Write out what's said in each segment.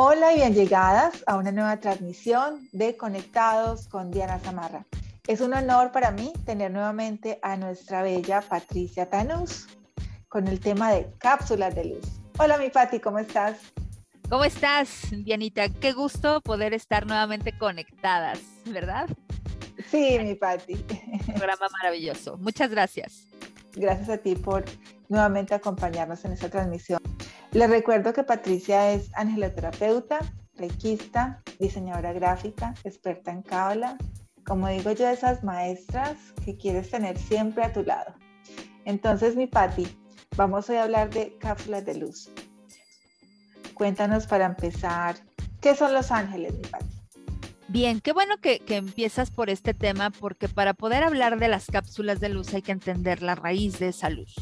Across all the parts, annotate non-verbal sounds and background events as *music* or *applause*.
Hola y bien llegadas a una nueva transmisión de Conectados con Diana Zamarra. Es un honor para mí tener nuevamente a nuestra bella Patricia Tanús con el tema de cápsulas de luz. Hola mi Pati, ¿cómo estás? ¿Cómo estás, Dianita? Qué gusto poder estar nuevamente conectadas, ¿verdad? Sí, mi Pati. programa maravilloso. Muchas gracias. Gracias a ti por nuevamente acompañarnos en esta transmisión. Les recuerdo que Patricia es angeloterapeuta, reikista, diseñadora gráfica, experta en cábala, como digo yo, esas maestras que quieres tener siempre a tu lado. Entonces, mi Patti, vamos hoy a hablar de cápsulas de luz. Cuéntanos para empezar, ¿qué son los ángeles, mi Patti? Bien, qué bueno que, que, empiezas por este tema porque para poder hablar de las cápsulas de luz hay que entender la raíz de esa luz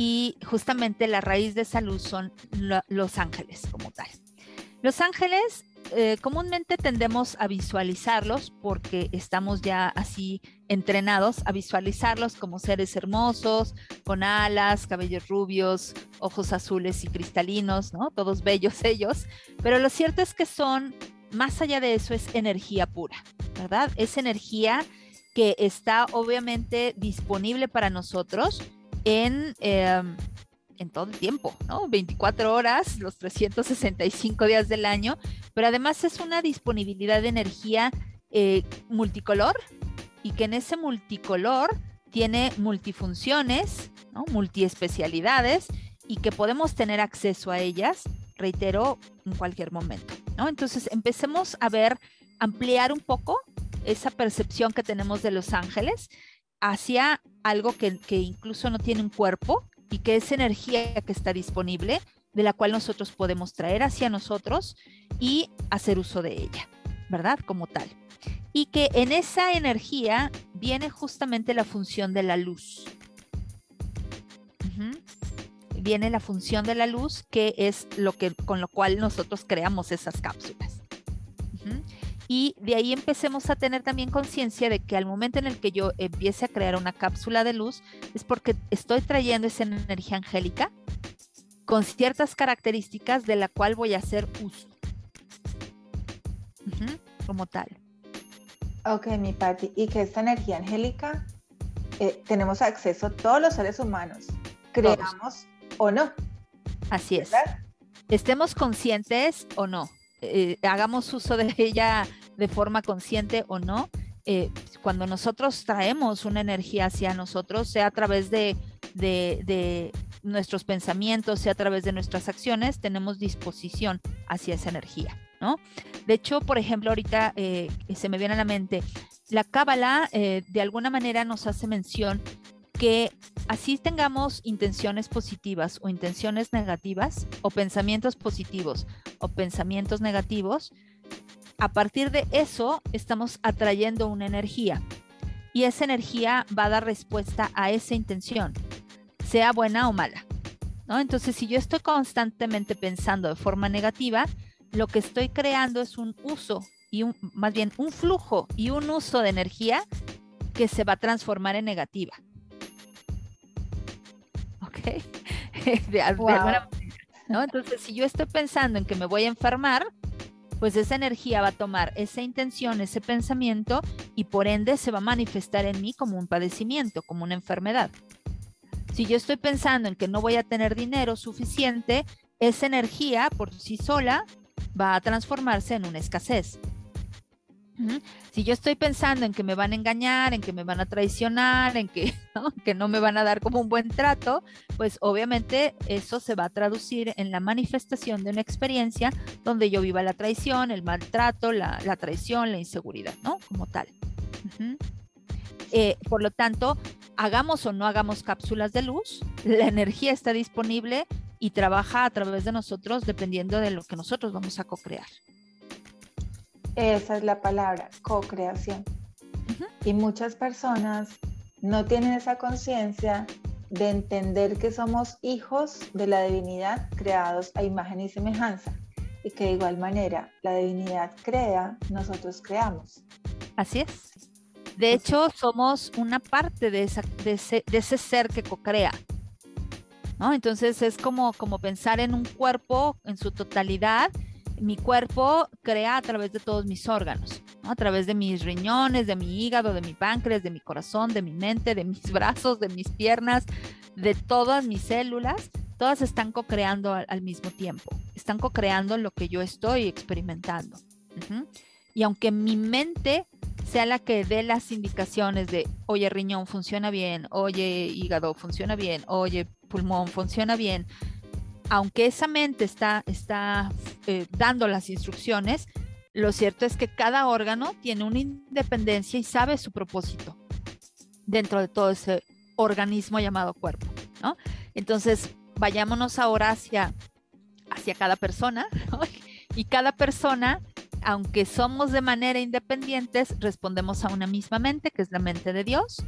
y justamente la raíz de esa luz son los ángeles como tal. Los ángeles eh, comúnmente tendemos a visualizarlos porque estamos ya así entrenados a visualizarlos como seres hermosos, con alas, cabellos rubios, ojos azules y cristalinos, ¿no? Todos bellos *laughs* ellos. Pero lo cierto es que son, más allá de eso, es energía pura, ¿verdad? Es energía que está obviamente disponible para nosotros en, em, en todo el tiempo, ¿no? 24 horas, los 365 días del año, pero además es una disponibilidad de energía eh, multicolor y que en ese multicolor tiene multifunciones, ¿no? multiespecialidades y que podemos tener acceso a ellas, reitero, en cualquier momento. ¿no? Entonces empecemos a ver, ampliar un poco esa percepción que tenemos de los ángeles hacia algo que, incluso no tiene un cuerpo y que es energía que está disponible, de la cual nosotros podemos traer hacia nosotros y hacer uso de ella, ¿verdad? Como tal. Y que en esa energía viene justamente la función de la luz. Viene la función de la luz, que es lo que con lo cual nosotros creamos esas cápsulas y de ahí empecemos a tener también conciencia de que al momento en el que yo empiece a crear una cápsula de luz es porque estoy trayendo esa energía angélica con ciertas características de la cual voy a hacer uso. como tal. Ok, mi Patti, y que esta energía angélica eh, tenemos acceso a todos los seres humanos, creamos o no. Así es. Estemos conscientes o no. Eh, hagamos uso de ella de forma consciente o no, eh, cuando nosotros traemos una energía hacia nosotros, sea a través de, nuestros pensamientos, sea a través de nuestras acciones, tenemos disposición hacia esa energía, ¿no? De hecho, por ejemplo, ahorita eh, se me viene a la mente, la cábala de alguna manera nos hace mención que así tengamos intenciones positivas o intenciones negativas o pensamientos positivos o pensamientos negativos, a partir de eso estamos atrayendo una energía y esa energía va a dar respuesta a esa intención, sea buena o mala. ¿no? Entonces, si yo estoy constantemente pensando de forma negativa, lo que estoy creando es un uso y un, más bien un flujo y un uso de energía que se va a transformar en negativa. ¿Ok? *laughs* ¿no? Entonces, si yo estoy pensando en que me voy a enfermar, pues esa energía va a tomar esa intención, ese pensamiento y por ende se va a manifestar en mí como un padecimiento, como una enfermedad. Si yo estoy pensando en que no voy a tener dinero suficiente, esa energía por sí sola va a transformarse en una escasez. Si yo estoy pensando en que me van a engañar, en que me van a traicionar, en que *laughs* ¿no? que no me van a dar como un buen trato, pues obviamente eso se va a traducir en la manifestación de una experiencia donde yo viva la traición, el maltrato, la, traición, la inseguridad, ¿no? Como tal. Eh, por lo tanto, hagamos o no hagamos cápsulas de luz, la energía está disponible y trabaja a través de nosotros dependiendo de lo que nosotros vamos a co-crear. Esa es la palabra, co-creación. Y muchas personas no tienen esa conciencia de entender que somos hijos de la divinidad creados a imagen y semejanza y que de igual manera la divinidad crea, nosotros creamos. Así es. De hecho, somos una parte de, ese, ser que co-crea. ¿no? Entonces es como, como pensar en un cuerpo en su totalidad mi cuerpo crea a través de todos mis órganos, a través de mis riñones, de mi hígado, de mi páncreas, de mi corazón, de mi mente, de mis *laughs* brazos, de mis piernas, de todas mis células, todas están co-creando al, mismo tiempo, están co-creando lo que yo estoy experimentando. Y aunque mi mente sea la que dé las indicaciones de, oye, riñón funciona bien, oye, hígado funciona bien, oye, pulmón funciona bien, aunque esa mente está, está eh, dando las instrucciones, lo cierto es que cada órgano tiene una independencia y sabe su propósito dentro de todo ese organismo llamado cuerpo, ¿no? Entonces, vayámonos ahora hacia, hacia cada persona, *laughs* y cada persona, aunque somos de manera independientes, respondemos a una misma mente, que es la mente de Dios,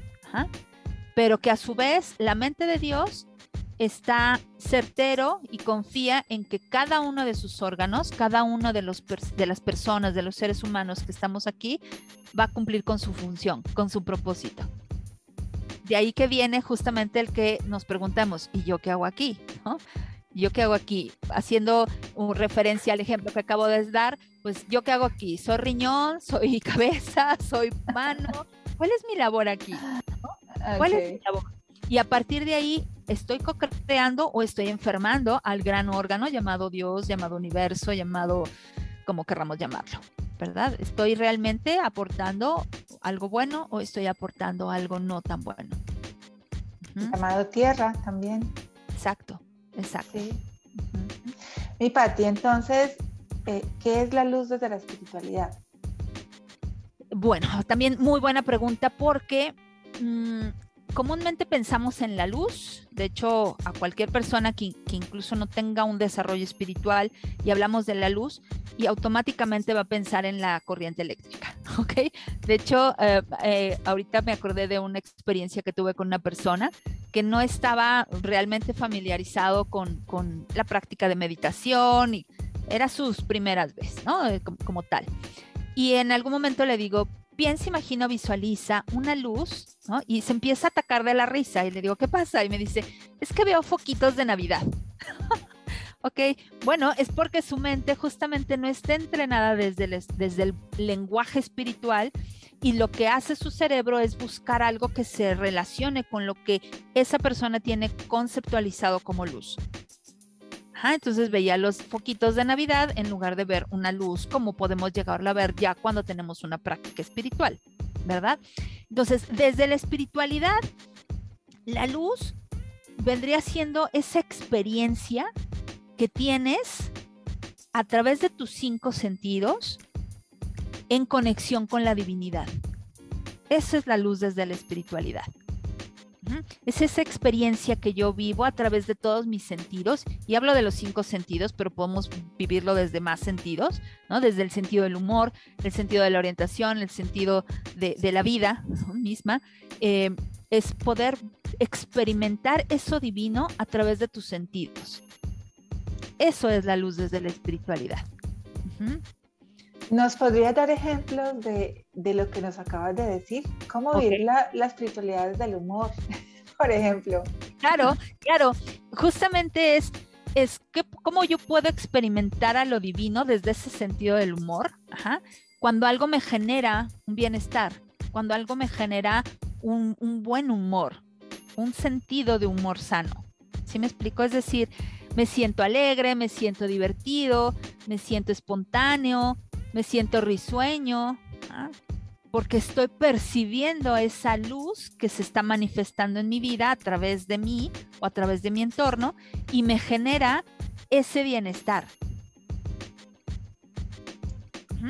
pero que a su vez la mente de Dios está certero y confía en que cada uno de sus órganos, cada uno de, los, de las personas, de los seres humanos que estamos aquí, va a cumplir con su función, con su propósito. De ahí que viene justamente el que nos preguntamos, ¿y yo qué hago aquí? ¿Yo qué hago aquí? Haciendo un referencia al ejemplo que acabo de dar, pues yo qué hago aquí? ¿Soy riñón? ¿Soy *laughs* cabeza? ¿Soy mano? ¿Cuál es mi labor aquí? ¿Cuál es mi labor? Y a partir de ahí estoy co-creando o estoy enfermando al gran órgano llamado Dios, llamado universo, llamado como querramos llamarlo, ¿verdad? ¿Estoy realmente aportando algo bueno o estoy aportando algo no tan bueno? Llamado tierra también. Exacto, exacto. Mi Pati, entonces, eh, ¿qué es la luz desde la espiritualidad? Bueno, también muy buena pregunta porque mm, comúnmente pensamos en la luz, de hecho a cualquier persona que, incluso no tenga un desarrollo espiritual y hablamos de la luz y automáticamente va a pensar en la corriente eléctrica, *laughs* ¿ok? De hecho, eh, eh, ahorita me acordé de una experiencia que tuve con una persona que no estaba realmente familiarizado con, la práctica de meditación y era sus primeras veces, ¿no? Eh, como tal. Y en algún momento le digo, piensa, imagina, visualiza una luz. Y se empieza a atacar de la risa y le digo, ¿qué pasa? Y me dice, es que veo foquitos de Navidad. *laughs* ok, bueno, es porque su mente justamente no está entrenada desde el, desde el lenguaje espiritual y lo que hace su cerebro es buscar algo que se relacione con lo que esa persona tiene conceptualizado como luz entonces veía los foquitos de Navidad en lugar de ver una luz como podemos llegar a ver ya cuando tenemos una práctica espiritual, ¿verdad? Entonces, desde la espiritualidad, la luz vendría siendo esa experiencia que tienes a través de tus cinco sentidos en conexión con la divinidad. Esa es la luz desde la espiritualidad. Es esa experiencia que yo vivo a través de todos mis sentidos, y hablo de los cinco sentidos, pero podemos vivirlo desde más sentidos, ¿no? Desde el sentido del humor, el sentido de la orientación, el sentido de, la vida *laughs* misma, eh, es poder experimentar eso divino a través de tus sentidos. Eso es la luz desde la espiritualidad. ¿Nos podría dar ejemplos de, lo que nos acabas de decir? ¿Cómo vivir la, la, espiritualidad desde el humor, *laughs* por ejemplo? Claro, claro. Justamente es, es que, cómo yo puedo experimentar a lo divino desde ese sentido del humor. Cuando algo me genera un bienestar, cuando algo me genera un, un buen humor, un sentido de humor sano. ¿Sí me explico? Es decir, me siento alegre, me siento divertido, me siento espontáneo, me siento risueño, ¿ah? porque estoy percibiendo esa luz que se está manifestando en mi vida a través de mí o a través de mi entorno y me genera ese bienestar.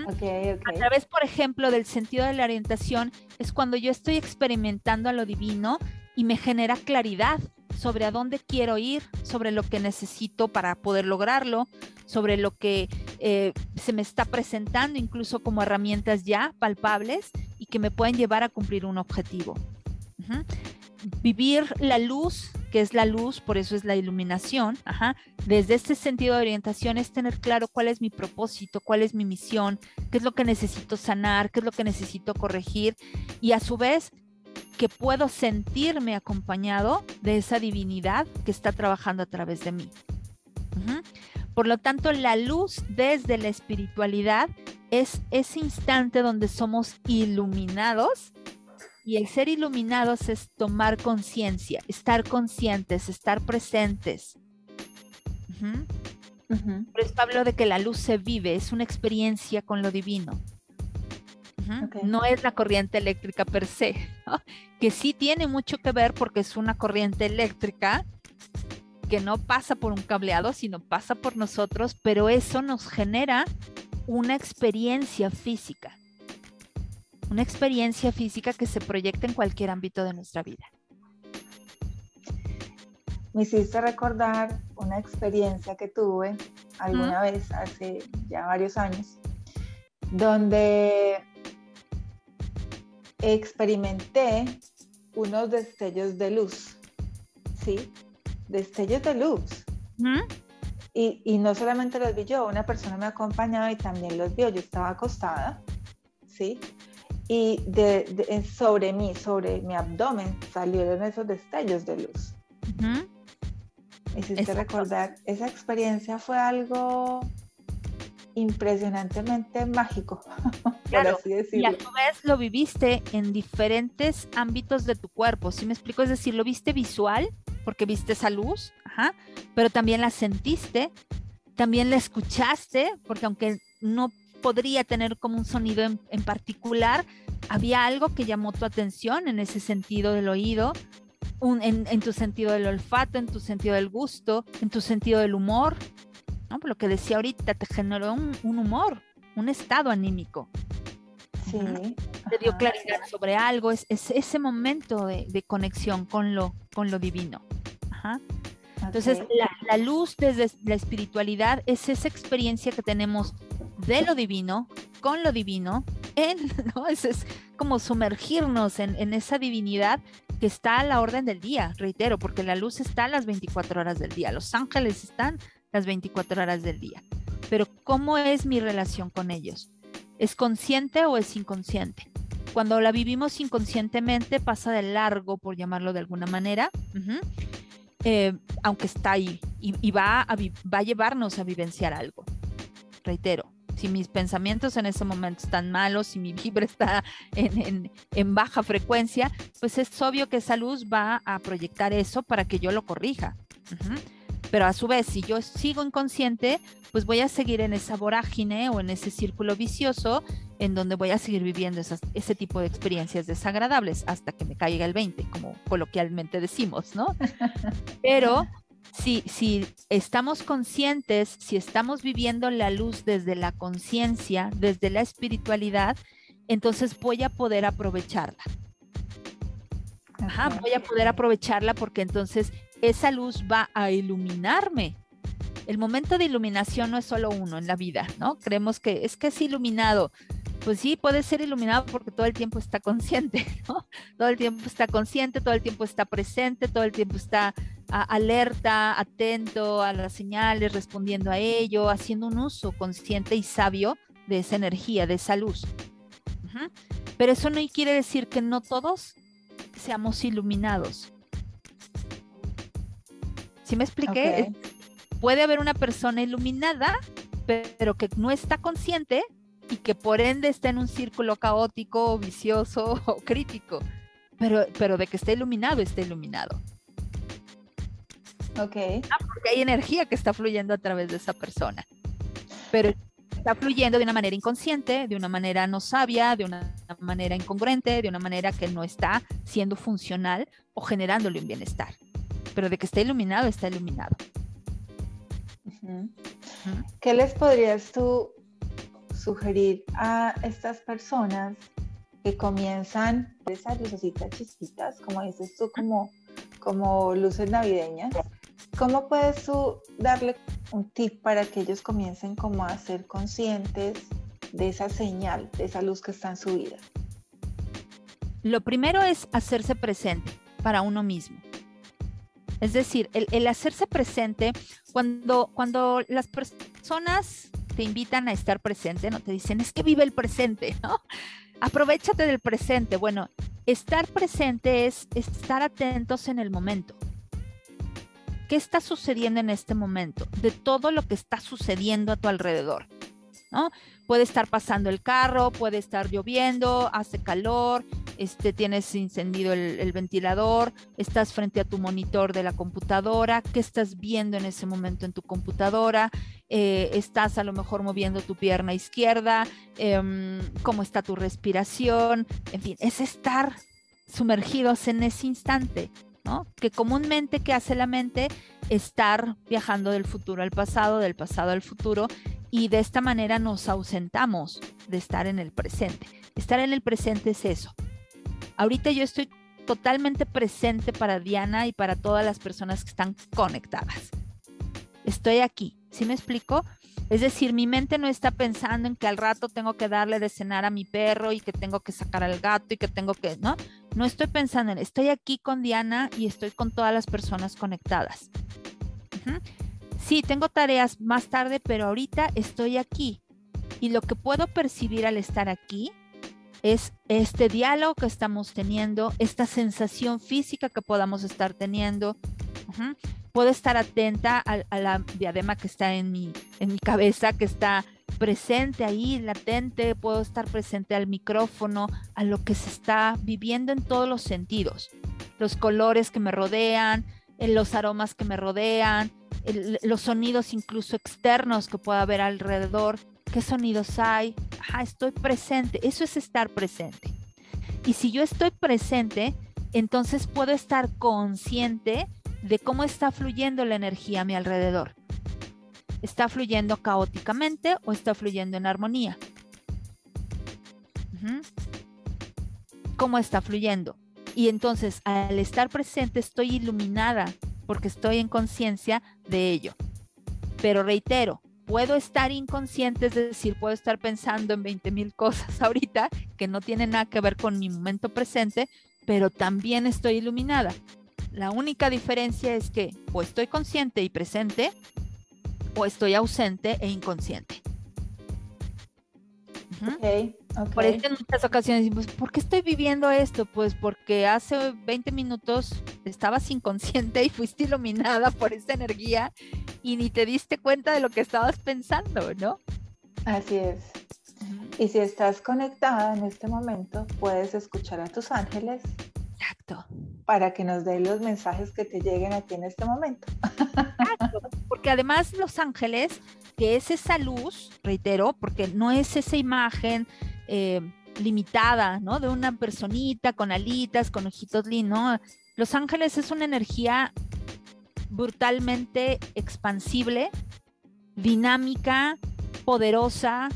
A través, por ejemplo, del sentido de la orientación, es cuando yo estoy experimentando a lo divino y me genera claridad sobre a dónde quiero ir, sobre lo que necesito para poder lograrlo, sobre lo que eh, se me está presentando incluso como herramientas ya palpables y que me pueden llevar a cumplir un objetivo. Vivir la luz, que es la luz, por eso es la iluminación, desde este sentido de orientación es tener claro cuál es mi propósito, cuál es mi misión, qué es lo que necesito sanar, qué es lo que necesito corregir y a su vez que puedo sentirme acompañado de esa divinidad que está trabajando a través de mí. Por lo tanto, la luz desde la espiritualidad es ese instante donde somos iluminados y el ser iluminados es tomar conciencia, estar conscientes, estar presentes. Por eso hablo de que la luz se vive, es una experiencia con lo divino. No es la corriente eléctrica per se, que sí tiene mucho que ver porque es una corriente eléctrica que no pasa por un cableado, sino pasa por nosotros, pero eso nos genera una experiencia física, una experiencia física que se proyecta en cualquier ámbito de nuestra vida. Me hiciste recordar una experiencia que tuve alguna vez hace ya varios años, donde experimenté unos destellos de luz, ¿sí? Destellos de luz. y, y, no solamente los vi yo, una persona me acompañaba y también los vio. Yo estaba acostada, ¿sí? Y de, sobre mí, sobre mi abdomen, salieron esos destellos de luz. Me hiciste recordar, esa experiencia fue algo impresionantemente mágico, *laughs* claro, así decirlo. Y a su vez lo viviste en diferentes ámbitos de tu cuerpo, ¿sí me explico? Es decir, lo viste visual, porque viste esa luz, ajá, pero también la sentiste, también la escuchaste, porque aunque no podría tener como un sonido en, en particular, había algo que llamó tu atención en ese sentido del oído, en, tu sentido del olfato, en tu sentido del gusto, en tu sentido del humor. ¿No? Por lo que decía ahorita, te generó un, humor, un estado anímico. Sí. Te dio claridad sobre algo, es, ese momento de, conexión con lo, con lo divino. Entonces, la, la, luz desde la espiritualidad es esa experiencia que tenemos de lo divino, con lo divino, en, *laughs* ¿no? Es, es como sumergirnos en, en, esa divinidad que está a la orden del día, reitero, porque la luz está a las 24 horas del día, los ángeles están las 24 horas del día. Pero ¿cómo es mi relación con ellos? ¿Es consciente o es inconsciente? Cuando la vivimos inconscientemente pasa de largo, por llamarlo de alguna manera, eh, aunque está ahí y, va, a, va a llevarnos a vivenciar algo. Reitero, si mis pensamientos en ese momento están malos, si mi vibra está en, baja frecuencia, pues es obvio que esa luz va a proyectar eso para que yo lo corrija. Pero a su vez, si yo sigo inconsciente, pues voy a seguir en esa vorágine o en ese círculo vicioso en donde voy a seguir viviendo ese tipo de experiencias desagradables hasta que me caiga el 20, como coloquialmente decimos, ¿no? *laughs* Pero si, si estamos conscientes, si estamos viviendo la luz desde la conciencia, desde la espiritualidad, entonces voy a poder aprovecharla. Ajá, voy a poder aprovecharla porque entonces esa luz va a iluminarme. El momento de iluminación no es solo uno en la vida, ¿no? Creemos que es que es iluminado. Pues sí, puede ser iluminado porque todo el tiempo está consciente, *laughs* ¿no? Todo el tiempo está consciente, todo el tiempo está presente, todo el tiempo está alerta, atento a las señales, respondiendo a ello, haciendo un uso consciente y sabio de esa energía, de esa luz. Pero eso no quiere decir que no todos seamos iluminados. ¿Sí me expliqué? Puede haber una persona iluminada, pero que no está consciente y que por ende está en un círculo caótico, vicioso *laughs* o crítico. Pero, pero de que esté iluminado, está iluminado. Ok. Ah, porque hay energía que está fluyendo a través de esa persona. Pero está fluyendo de una manera inconsciente, de una manera no sabia, de una manera incongruente, de una manera que no está siendo funcional o generándole un bienestar. Pero de que está iluminado, está iluminado. ¿Qué les podrías tú sugerir a estas personas que comienzan esas lucecitas chispitas, como dices tú, como, como luces navideñas, ¿Cómo puedes tú darle un tip para que ellos comiencen como a ser conscientes de esa señal, de esa luz que está en su vida? Lo primero es hacerse presente para uno mismo. Es decir, el, hacerse presente, cuando, cuando las personas te invitan a estar presente, no te dicen, es que vive el presente, ¿no? Aprovechate del presente. Bueno, estar presente es estar atentos en el momento qué está sucediendo en este momento, de todo lo que está sucediendo a tu alrededor. ¿no? Puede estar pasando el carro, puede estar lloviendo, hace calor, este, tienes encendido el, ventilador, estás frente a tu monitor de la computadora, qué estás viendo en ese momento en tu computadora, eh, estás a lo mejor moviendo tu pierna izquierda, em, cómo está tu respiración, en fin, es estar sumergidos en ese instante. ¿no? Que comúnmente, ¿qué hace la mente? Estar viajando del futuro al pasado, del pasado al futuro, y de esta manera nos ausentamos de estar en el presente. Estar en el presente es eso. Ahorita yo estoy totalmente presente para Diana y para todas las personas que están conectadas. Estoy aquí, ¿sí me explico? Es decir, mi mente no está pensando en que al rato tengo que darle de cenar a mi perro y que tengo que sacar al gato y que tengo que, ¿no? No estoy pensando en, estoy aquí con Diana y estoy con todas las personas conectadas sí, tengo tareas más tarde, pero ahorita estoy aquí. Y lo que puedo percibir al estar aquí es este diálogo que estamos teniendo, esta sensación física que podamos estar teniendo. Puedo estar atenta a, la diadema que está en mi, en mi cabeza, que está presente ahí, latente, puedo estar presente al micrófono, a lo que se está viviendo en todos los sentidos, los colores que me rodean, los aromas que me rodean, los sonidos incluso externos que pueda haber alrededor, qué sonidos hay, estoy presente, eso es estar presente. Y si yo estoy presente, entonces puedo estar consciente de cómo está fluyendo la energía a mi alrededor. ¿Está fluyendo caóticamente o está fluyendo en armonía? ¿Cómo está fluyendo? Y entonces al estar presente estoy iluminada porque estoy en conciencia de ello. Pero reitero, puedo estar inconsciente, es decir, puedo estar pensando en 20 mil cosas *laughs* ahorita que no tienen nada que ver con mi momento presente, pero también estoy iluminada. La única diferencia es que o estoy consciente y presente o estoy ausente e inconsciente. Por eso en muchas ocasiones decimos, ¿por qué estoy viviendo esto? Pues porque hace 20 minutos estabas inconsciente y fuiste iluminada por esa energía y ni te diste cuenta de lo que estabas pensando, ¿no? Así es. Y si estás conectada en este momento, puedes escuchar a tus ángeles. Exacto. Para que nos den los mensajes que te lleguen a ti en este momento. Exacto. Porque además los ángeles, que es esa luz, reitero, porque no es esa imagen eh, limitada, ¿no? De una personita con alitas, con ojitos lindos, Los ángeles es una energía brutalmente expansible, dinámica, poderosa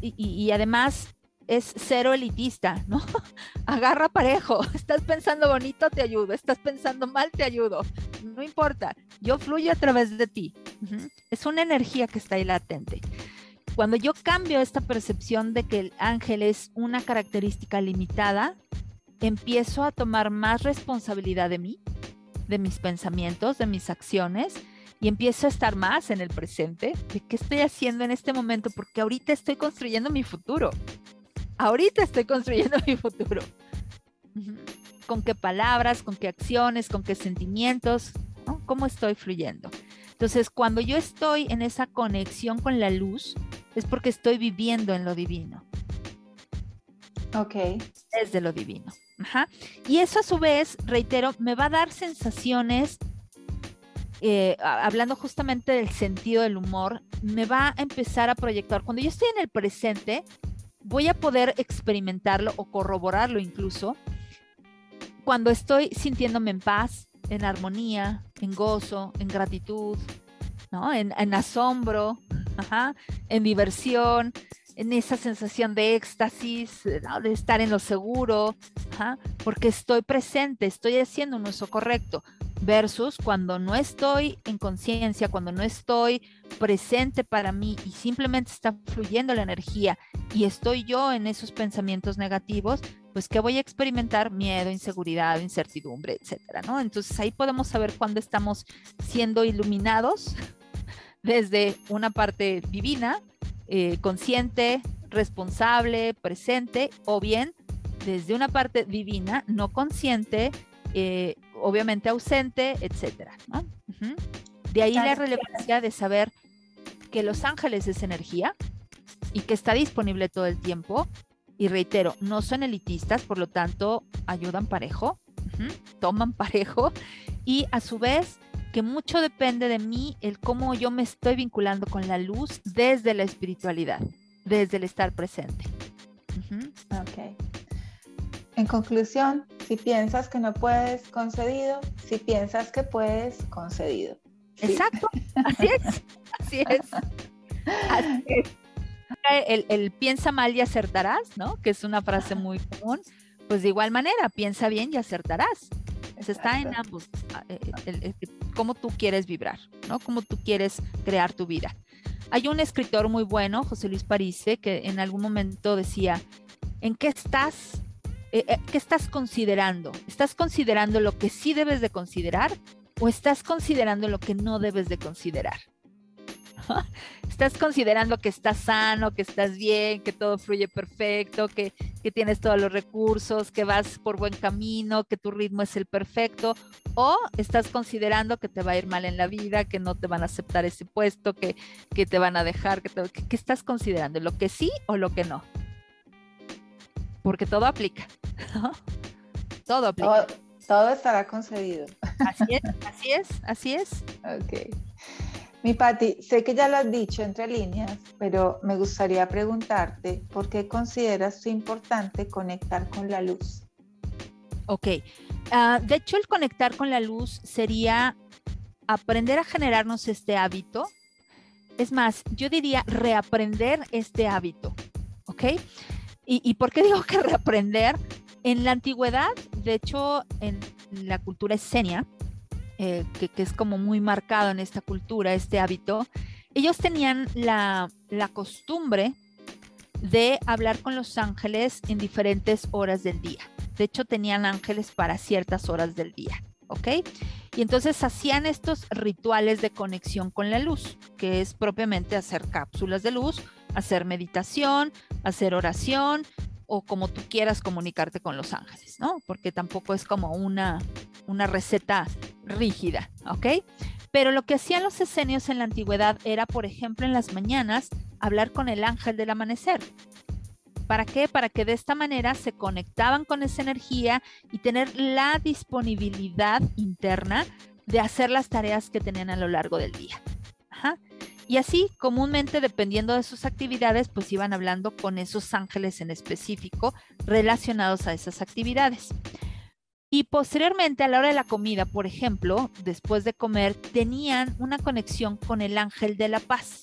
y, además es cero elitista, ¿no? *laughs* Agarra parejo, *laughs* estás pensando bonito, te ayudo, estás pensando mal, te ayudo, no importa, yo fluyo a través de ti. Es una energía que está ahí latente. Cuando yo cambio esta percepción de que el ángel es una característica limitada, empiezo a tomar más responsabilidad de mí, de mis pensamientos, de mis acciones y empiezo a estar más en el presente de qué estoy haciendo en este momento, porque ahorita estoy construyendo mi futuro. Ahorita estoy construyendo *laughs* mi futuro. ¿Con qué palabras, con qué acciones, con qué sentimientos? ¿Cómo estoy fluyendo? Entonces, cuando yo estoy en esa conexión con la luz, es porque estoy viviendo en lo divino. Ok. Desde lo divino. Ajá. Y eso a su vez, reitero, me va a dar sensaciones, eh, hablando justamente del sentido del humor, me va a empezar a proyectar. Cuando yo estoy en el presente, voy a poder experimentarlo o corroborarlo incluso cuando estoy sintiéndome en paz, en armonía, en gozo, en gratitud, ¿no? en, en asombro, en diversión, en esa sensación de éxtasis, de estar en lo seguro, porque estoy presente, estoy haciendo un uso correcto, versus cuando no estoy en conciencia, cuando no estoy presente para mí y simplemente está fluyendo la energía y estoy yo en esos pensamientos negativos, pues que voy a experimentar miedo, inseguridad, incertidumbre, etcétera, ¿no? Entonces ahí podemos saber cuándo estamos siendo iluminados *laughs* desde una parte divina, eh, consciente, responsable, presente, o bien desde una parte divina, no consciente, eh, obviamente ausente, etcétera. De ahí la relevancia de saber que Los Ángeles es energía y que está disponible todo el tiempo. Y reitero, no son elitistas, por lo tanto, ayudan parejo, toman parejo y a su vez que mucho depende de mí el cómo yo me estoy vinculando con la luz desde la espiritualidad, desde el estar presente. Ok. En conclusión, si piensas que no puedes, concedido. Si piensas que puedes, concedido. Exacto, así es, así es. *laughs* El, piensa mal y acertarás, ¿no? Que es una frase muy común. Pues de igual manera, piensa bien y acertarás. Se está en ambos, ah, eh, el, cómo tú quieres vibrar, ¿no? Cómo tú quieres crear tu vida. Hay un escritor muy bueno, José Luis Parise, que en algún momento decía, ¿en qué estás? Eh, eh, ¿Qué estás considerando? ¿Estás considerando lo que sí debes de considerar o estás considerando lo que no debes de considerar? *laughs* estás considerando que estás sano, que estás bien, que todo fluye perfecto, que, que, tienes todos los recursos, que vas por buen camino, que tu ritmo es el perfecto, o estás considerando que te va a ir mal en la vida, que no te van a aceptar ese puesto, que, que te van a dejar, que, que, estás considerando, lo que sí o lo que no. Porque todo aplica. todo aplica. Todo, todo estará concedido. Así es, *laughs* así es, así es. Ok. Mi Patti, sé que ya lo has dicho entre líneas, pero me gustaría preguntarte por qué consideras importante conectar con la luz. Ok, ah, de hecho el conectar con la luz sería aprender a generarnos este hábito. Es más, yo diría reaprender este hábito, ¿ok? ¿Y, y por qué *laughs* digo que reaprender? En la antigüedad, de hecho, en la cultura esenia, eh, que, es como muy marcado en esta cultura, este hábito, ellos tenían la, la costumbre de hablar con los ángeles en diferentes horas del día. De hecho, tenían ángeles para ciertas horas del día, ¿ok? Y entonces hacían estos rituales de conexión con la luz, que es propiamente hacer cápsulas de luz, hacer meditación, hacer oración, o como tú quieras comunicarte con los ángeles, ¿no? Porque tampoco es como una, una receta rígida, ¿ok? Pero lo que hacían los esenios en la antigüedad era, por ejemplo, en las mañanas, hablar con el ángel del amanecer. ¿Para qué? Para que de esta manera se conectaban con esa energía y tener la disponibilidad interna de hacer las tareas que tenían a lo largo del día. Y así, comúnmente, dependiendo de sus actividades, pues iban hablando con esos ángeles en específico relacionados a esas actividades. Y posteriormente, a la hora de la comida, por ejemplo, después de comer, tenían una conexión con el ángel de la paz.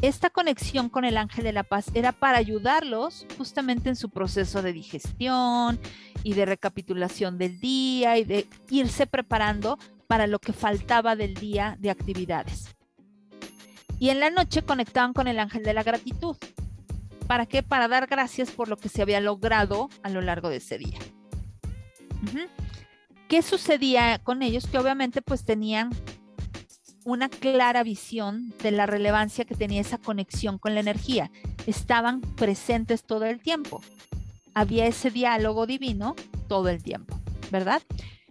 Esta conexión con el ángel de la paz era para ayudarlos justamente en su proceso de digestión y de recapitulación del día y de irse preparando para lo que faltaba del día de actividades. Y en la noche conectaban con el ángel de la gratitud. ¿Para qué? Para dar gracias por lo que se había logrado a lo largo de ese día. ¿Qué sucedía con ellos? Que obviamente pues tenían una clara visión de la relevancia que tenía esa conexión con la energía. Estaban presentes todo el tiempo. Había ese diálogo divino todo el tiempo, ¿verdad?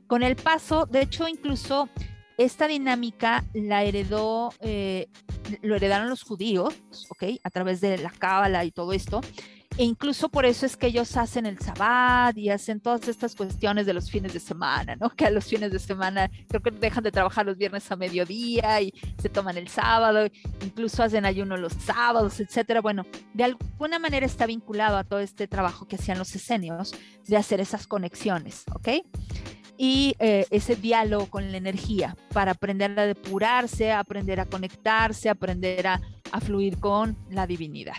Con el paso, de hecho, incluso esta dinámica la heredó, eh, lo heredaron los judíos, ¿ok? A través de la cábala y todo esto. E incluso por eso es que ellos hacen el sabbat y hacen todas estas cuestiones de los fines de semana, ¿no? Que a los fines de semana creo que dejan de trabajar los viernes a mediodía y se toman el sábado, incluso hacen ayuno los sábados, etcétera. Bueno, de alguna manera está vinculado a todo este trabajo que hacían los esenios de hacer esas conexiones, ¿ok? y eh, ese diálogo con la energía para aprender a depurarse, aprender a conectarse, aprender a, fluir con la divinidad.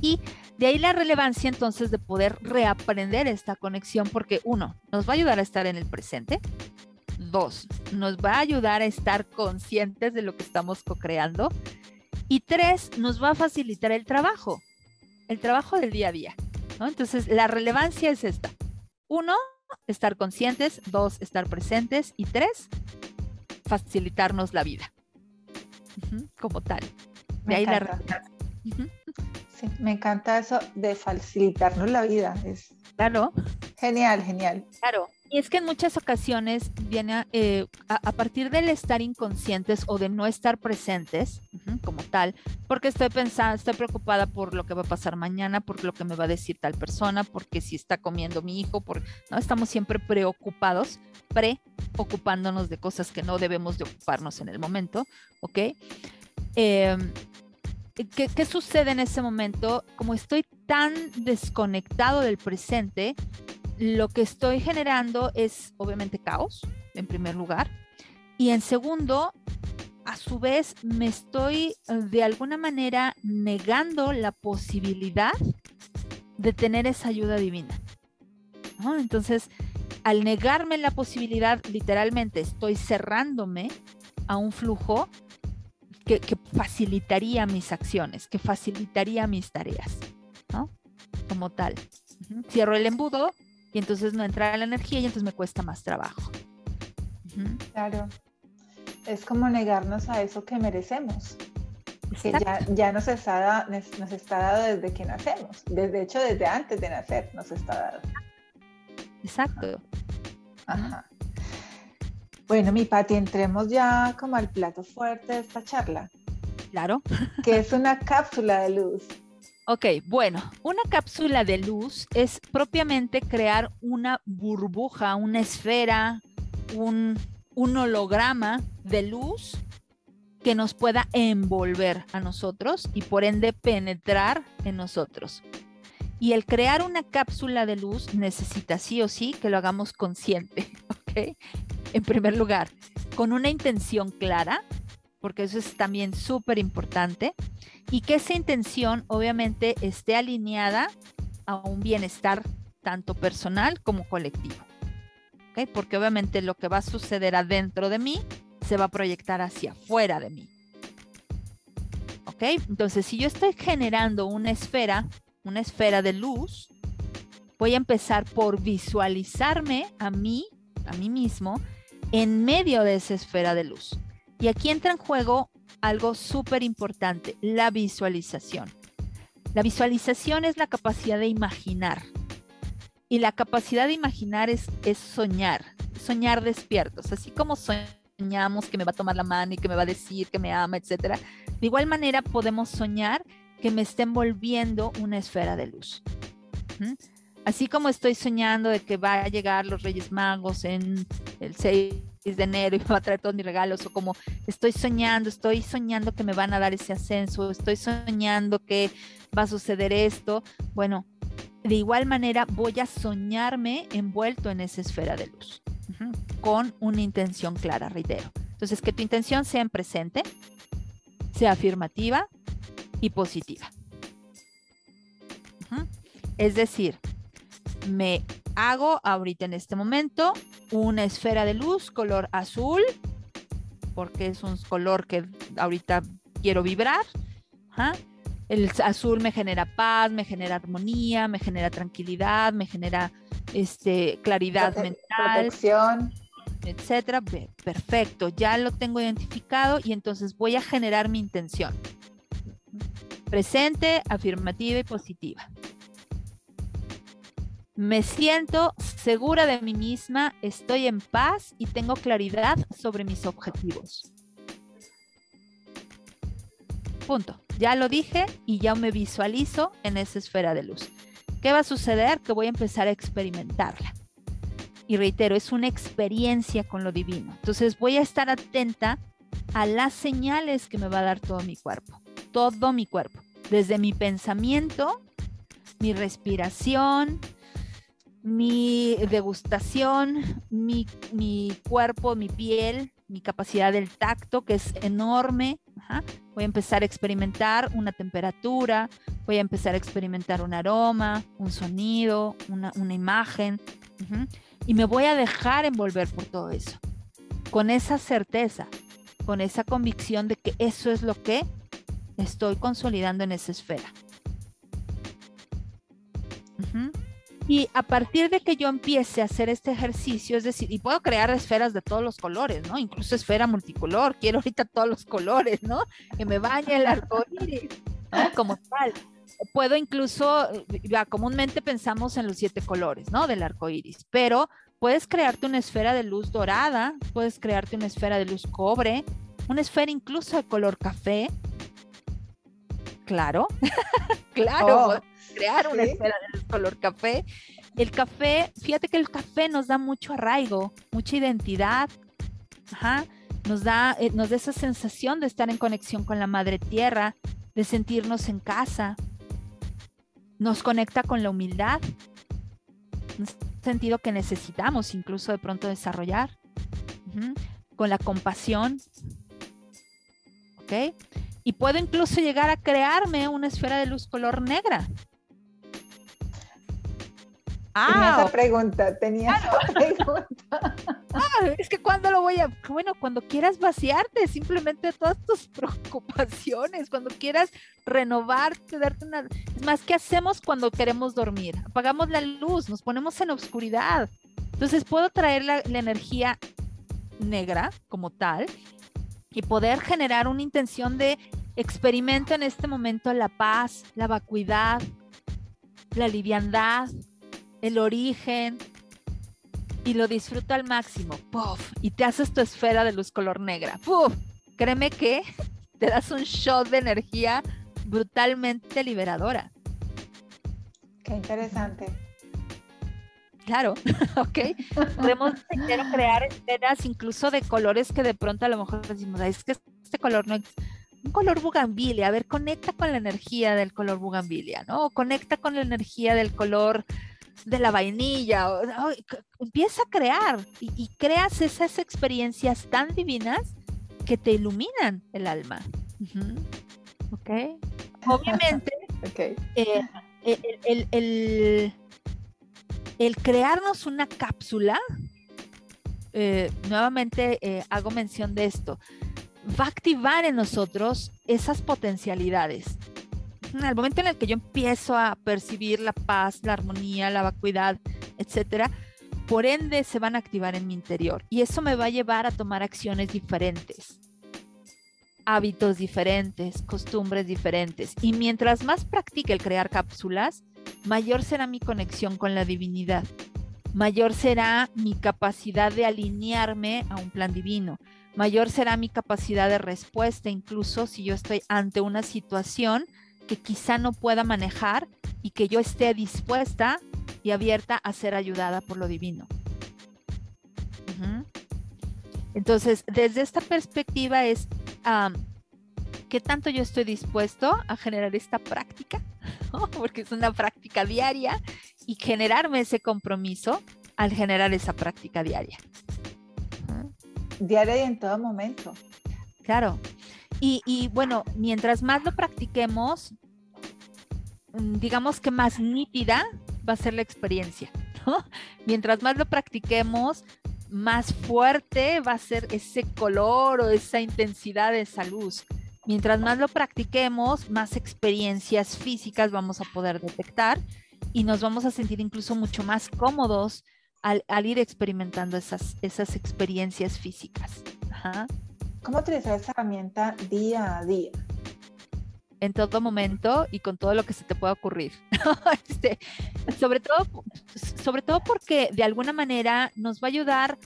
Y de ahí la relevancia entonces de poder reaprender esta conexión porque uno, nos va a ayudar a estar en el presente. Dos, nos va a ayudar a estar conscientes de lo que estamos co-creando. Y tres, nos va a facilitar el trabajo, el trabajo del día a día. Entonces, la relevancia es esta. Uno, estar conscientes, dos, estar presentes y tres, facilitarnos la vida como tal. De ahí la sí, me encanta eso de facilitarnos la vida. Es claro. Genial, genial. Claro, Y es que en muchas ocasiones viene eh, a, partir del estar inconscientes o de no estar presentes como tal, porque estoy pensando, estoy preocupada por lo que va a pasar mañana, por lo que me va a decir tal persona, porque si está comiendo mi hijo, por, ¿no? Estamos siempre preocupados, preocupándonos de cosas que no debemos de ocuparnos en el momento, ¿ok? Em, ¿qué, ¿Qué sucede en ese momento? Como estoy tan desconectado del presente, lo que estoy generando es obviamente caos, en primer lugar. Y en segundo, a su vez, me estoy eh, de alguna manera negando la posibilidad de tener esa ayuda divina. Entonces, al negarme la posibilidad, literalmente estoy cerrándome a un flujo que, facilitaría mis acciones, que facilitaría mis tareas, ¿no? Como tal. Cierro el embudo y entonces no entra la energía y entonces me cuesta más trabajo. Claro, es como negarnos a eso que merecemos, que ya, ya nos, está, nos está dado desde que nacemos, desde hecho desde antes de nacer nos está dado. Exacto. Ajá. Bueno, mi Pati, entremos ya como al plato fuerte de esta charla. Claro. *laughs* Que es una cápsula de luz. Ok, bueno, una cápsula de luz es propiamente crear una burbuja, una esfera, un, holograma de luz que nos pueda envolver a nosotros y por ende penetrar en nosotros. Y el crear una cápsula de luz necesita sí o sí que lo hagamos consciente, *laughs* ¿ok? En primer lugar, con una intención clara, porque eso es también súper importante y que esa intención obviamente esté alineada a un bienestar tanto personal como colectivo. ¿Okay? Porque obviamente lo que va a suceder adentro de mí se va a proyectar hacia afuera de mí. ¿Ok? Entonces, si yo estoy generando una esfera, una esfera de luz, voy a empezar por visualizarme a mí, a mí mismo, en medio de esa esfera de luz. Y aquí entra en juego algo súper importante, la visualización. La visualización es la capacidad de imaginar. Y la capacidad de imaginar es, soñar, soñar despiertos, así como soñamos que me va a tomar la mano y que me va a decir que me ama, etc. De igual manera podemos soñar que me esté envolviendo una esfera de luz. Así como estoy soñando de que va a llegar los Reyes Magos en el 6 de enero y va a traer todos mis regalos, o como estoy soñando, estoy soñando que me van a dar ese ascenso, estoy soñando que va a suceder esto. Bueno, de igual manera voy a soñarme envuelto en esa esfera de luz, con una intención clara, reitero. Entonces, que tu intención sea en presente, sea afirmativa y positiva. Es decir, me hago ahorita en este momento una esfera de luz color azul, porque es un color que ahorita quiero vibrar. El azul me genera paz, me genera armonía, me genera tranquilidad, me genera este, claridad mental. Protección. Etcétera. Perfecto, ya lo tengo identificado y entonces voy a generar mi intención. Presente, afirmativa y positiva. Me siento segura de mí misma, estoy en paz y tengo claridad sobre mis objetivos. Punto. Ya lo dije y ya me visualizo en esa esfera de luz. ¿Qué va a suceder? Que voy a empezar a experimentarla. Y reitero, es una experiencia con lo divino. Entonces voy a estar atenta a las señales que me va a dar todo mi cuerpo. Todo mi cuerpo. Desde mi pensamiento, mi respiración, mi degustación, mi, cuerpo, mi piel, mi capacidad del tacto, que es enorme. Voy a empezar a experimentar una temperatura, voy a empezar a experimentar un aroma, un sonido, una, imagen. Y me voy a dejar envolver por todo eso. Con esa certeza, con esa convicción de que eso es lo que estoy consolidando en esa esfera. Y a partir de que yo empiece a hacer este ejercicio, es decir, y puedo crear esferas de todos los colores, ¿no? Incluso esfera multicolor, *laughs* quiero ahorita todos los colores, ¿no? Que me bañe el arco iris, ¿no? Como tal. Puedo incluso, ya comúnmente pensamos en los siete colores, ¿no? Del arco iris, pero puedes crearte una esfera de luz dorada, puedes crearte una esfera de luz cobre, una esfera incluso de color café. Claro, *laughs* claro, oh, crear una esfera de luz color café. El café, fíjate que el café nos da mucho arraigo, mucha identidad. Nos da, eh, nos da esa sensación de estar en conexión con la madre tierra, de sentirnos en casa. Nos conecta con la humildad, un sentido que necesitamos incluso de pronto desarrollar, con la compasión. ¿Ok? Y puedo incluso llegar a crearme una esfera de luz color negra. Ah, tenía esa pregunta, tenía esa pregunta. *laughs* Ah, es que cuando lo voy a, bueno, cuando quieras vaciarte simplemente todas tus *laughs* preocupaciones, cuando quieras renovarte, darte una... Es más, ¿qué hacemos cuando queremos dormir? Apagamos la luz, nos ponemos en oscuridad. Entonces puedo traer la, la energía negra como tal y poder generar una intención de experimento en este momento la paz, la vacuidad, la liviandad, el origen y lo disfruto al máximo. Puff, y te haces tu esfera de luz color negra. Puff, créeme que *laughs* te das un shot de energía brutalmente liberadora. Qué interesante. Claro, *laughs* ok. Podemos crear esferas incluso de colores que de pronto a lo mejor decimos, es que este color no es un color bugambilia. A ver, conecta con la energía del color bugambilia, ¿no? conecta con la energía del color de la vainilla. empieza a crear y, creas esas experiencias tan divinas que te iluminan el alma. ¿Ok? *laughs* Obviamente, eh, el, el, crearnos una cápsula, eh, nuevamente eh, hago mención de esto, va a activar en nosotros esas potencialidades al momento en el que yo empiezo a percibir la paz, la armonía, la vacuidad, etcétera, por ende se van a activar en mi interior. Y eso me va a llevar a tomar acciones diferentes, hábitos diferentes, costumbres diferentes. Y mientras más practique el crear cápsulas, mayor será mi conexión con la divinidad, mayor será mi capacidad de alinearme a un plan divino, mayor será mi capacidad de respuesta, incluso si yo estoy ante una situación que quizá no pueda manejar y que yo esté dispuesta y abierta a ser ayudada por lo divino. Entonces, desde esta perspectiva es, ¿qué tanto yo estoy dispuesto a generar esta práctica? *laughs* Porque es una práctica diaria y generarme ese compromiso al generar esa práctica diaria. Diaria y en todo momento. Claro, y, bueno, mientras más lo practiquemos, mm, digamos que más nítida va a ser la experiencia. *laughs* Mientras más lo practiquemos, más fuerte va a ser ese color o esa intensidad de esa luz. Mientras más lo practiquemos, más experiencias físicas vamos a poder detectar y nos vamos a sentir incluso mucho más cómodos al, ir experimentando esas, esas experiencias físicas. Ajá. ¿Cómo utilizar esa herramienta día a día? En todo momento y con todo lo que se te pueda ocurrir. *laughs* Este, sobre, todo, sobre todo porque de alguna manera nos va a ayudar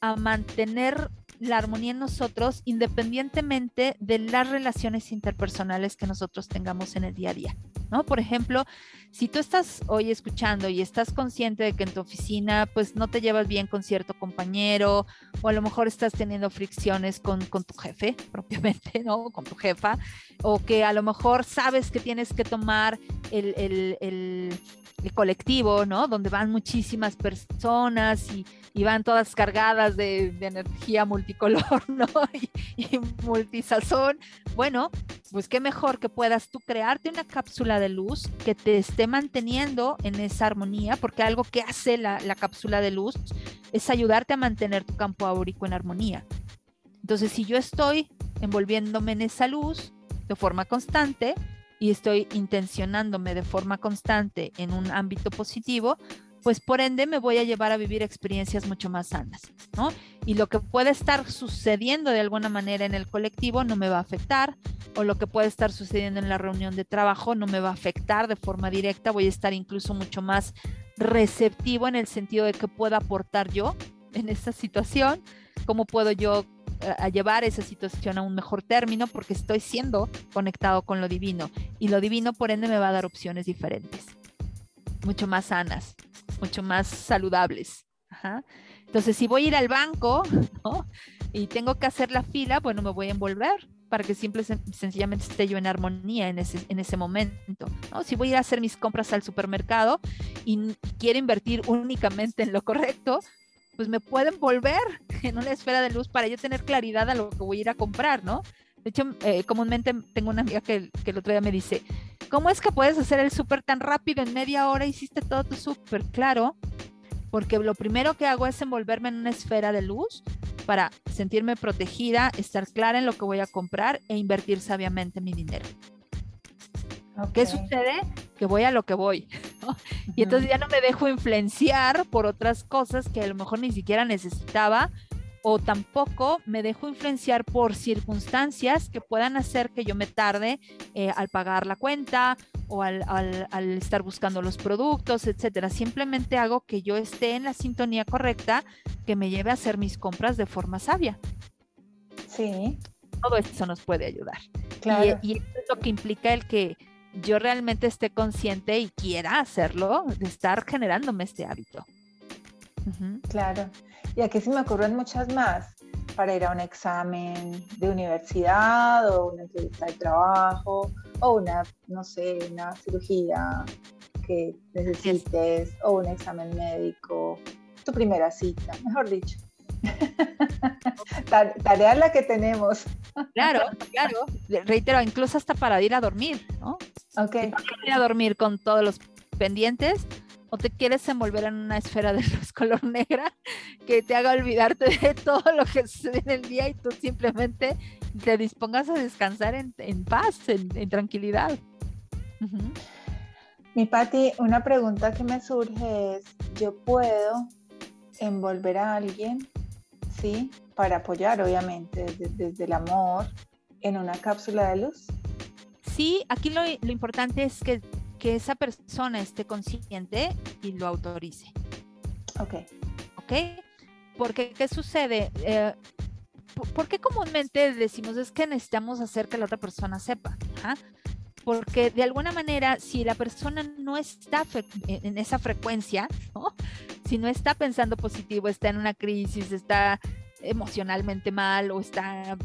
a mantener la armonía en nosotros independientemente de las relaciones interpersonales que nosotros tengamos en el día a día. ¿no? Por ejemplo, si tú estás hoy escuchando y estás consciente de que en tu oficina pues no te llevas bien con cierto compañero o a lo mejor estás teniendo fricciones con, tu jefe *laughs* propiamente, ¿no? Con tu jefa, o que a lo mejor sabes que tienes que tomar el, el colectivo, ¿no? Donde van muchísimas personas y, van todas cargadas de, energía multicolor, *laughs* ¿no? Y, y, multisazón. Bueno, pues qué mejor que puedas tú crearte una cápsula de luz que te manteniendo en esa armonía, porque algo que hace la, la cápsula de luz es ayudarte a mantener tu campo áurico en armonía. Entonces, si yo estoy envolviéndome en esa luz de forma constante y estoy intencionándome de forma constante en un ámbito positivo, pues por ende me voy a llevar a vivir experiencias mucho más sanas, ¿no? Y lo que puede estar sucediendo de alguna manera en el colectivo no me va a afectar, o lo que puede estar sucediendo en la reunión de trabajo no me va a afectar de forma directa, voy a estar incluso mucho más receptivo en el sentido de que puedo aportar yo en esta situación, cómo puedo yo a llevar esa situación a un mejor término porque estoy siendo conectado con lo divino y lo divino por ende me va a dar opciones diferentes, mucho más sanas, mucho más saludables. Entonces, si voy a ir al banco *laughs* y tengo que hacer la fila, bueno, me voy a envolver para que simple sencillamente esté yo en armonía en ese, en ese momento. ¿no? Si voy a ir a hacer mis compras al supermercado y quiero invertir únicamente en lo correcto, pues me pueden volver *laughs* en una esfera de luz para yo tener claridad a lo que voy a ir a comprar, ¿no? De hecho, eh, comúnmente tengo una amiga que, que, el otro día me dice, ¿cómo es que puedes hacer el súper tan rápido? En media hora hiciste todo tu súper. Claro, porque lo primero que hago es envolverme en una esfera de luz para sentirme protegida, estar clara en lo que voy a comprar e invertir sabiamente mi dinero. ¿Qué sucede? Que voy a lo que voy. *laughs* Y entonces ya no me dejo influenciar por otras cosas que a lo mejor ni siquiera necesitaba o tampoco me dejo influenciar por circunstancias que puedan hacer que yo me tarde eh, al pagar la cuenta o al, al, estar buscando los productos, etcétera. Simplemente hago que yo esté en la sintonía correcta que me lleve a hacer mis compras de forma sabia. Sí. Todo eso nos puede ayudar. Claro. Y, y eso es lo que implica el que yo realmente esté consciente y quiera hacerlo, de estar generándome este hábito. Claro. Y aquí se me ocurren muchas más para ir a un examen de universidad o una entrevista de trabajo o una, no sé, una cirugía que necesites o un examen médico, tu primera cita, mejor dicho. Tarea la que tenemos. Claro, claro. Reitero, incluso hasta para ir a dormir, ¿no? Ok. Ir a dormir con todos los pendientes o te quieres envolver en una esfera de luz *laughs* color negra que te haga olvidarte de todo lo que sucede en el día y tú simplemente te dispongas a descansar en, paz, en, tranquilidad. Mi Patti, una pregunta que me surge es, ¿yo puedo envolver a alguien, sí, para apoyar obviamente desde, el amor en una cápsula de luz? Sí, aquí lo, lo importante es que que esa persona esté consciente y lo autorice. Ok. Ok. Porque, ¿qué sucede? Eh, ¿Por qué comúnmente decimos es que necesitamos hacer que la otra persona sepa? Porque de alguna manera, si la persona no está en esa frecuencia, si no está pensando positivo, está en una crisis, está emocionalmente mal o está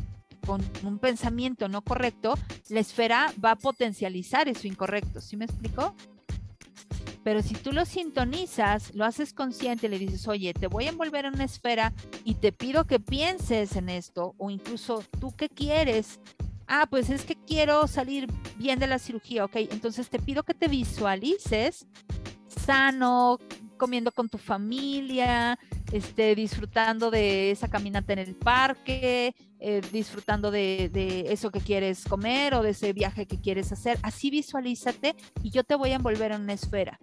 con un pensamiento no correcto, la esfera va a potencializar eso incorrecto. ¿Sí me explico? Pero si tú lo sintonizas, lo haces consciente, le dices, oye, te voy a envolver en una esfera y te pido que pienses en esto, o incluso tú qué quieres. Ah, pues es que quiero salir bien de la cirugía, ok. Entonces te pido que te visualices sano, comiendo con tu familia, este, disfrutando de esa caminata en el parque, eh, disfrutando de, eso que quieres comer o de ese viaje que quieres hacer. Así visualízate y yo te voy a envolver en una esfera.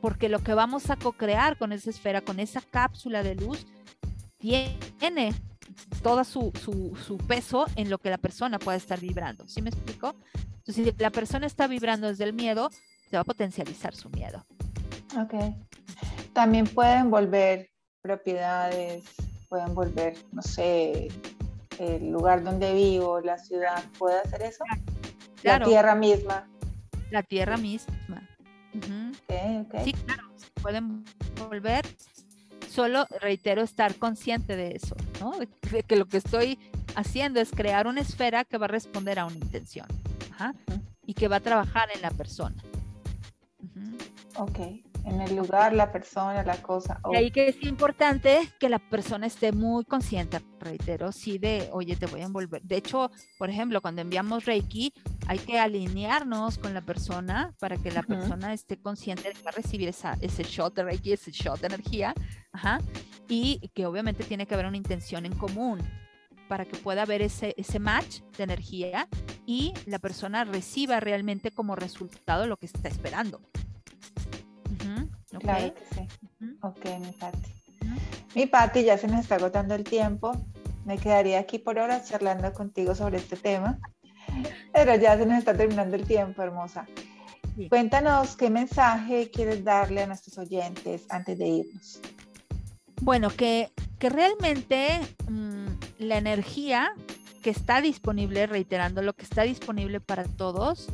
Porque lo que vamos a co-crear con esa esfera, con esa cápsula de luz, tiene todo su, su, peso en lo que la persona puede estar vibrando. ¿Sí me explico? Entonces, si la persona está vibrando desde el miedo, se va a potencializar su miedo. Ok. También pueden volver propiedades, pueden volver, no sé, el lugar donde vivo, la ciudad, ¿puede hacer eso? La tierra misma. La tierra misma. Sí, claro, pueden volver. Solo reitero estar consciente de eso, ¿no? De, que lo que estoy haciendo es crear una esfera que va a responder a una intención y que va a trabajar en la persona. Ok en el lugar, la persona, la cosa. Y ahí que es importante que la persona esté muy consciente, reitero, sí de, oye, te voy a envolver. De hecho, por ejemplo, cuando enviamos Reiki, hay que alinearnos con la persona para que la persona esté consciente de que va a recibir esa, ese shot de Reiki, ese shot de energía, ajá, y que obviamente tiene que haber una intención en común para que pueda haber ese, ese match de energía y la persona reciba realmente como resultado lo que está esperando. Claro que sí. Ok, mi Pati. Mi Pati, ya se nos está agotando el tiempo. Me quedaría aquí por horas charlando contigo sobre este tema. Pero ya se nos está terminando el tiempo, hermosa. Cuéntanos qué mensaje quieres darle a nuestros oyentes antes de irnos. Bueno, que, que realmente mm, la energía que está disponible, reiterando lo que está disponible para todos,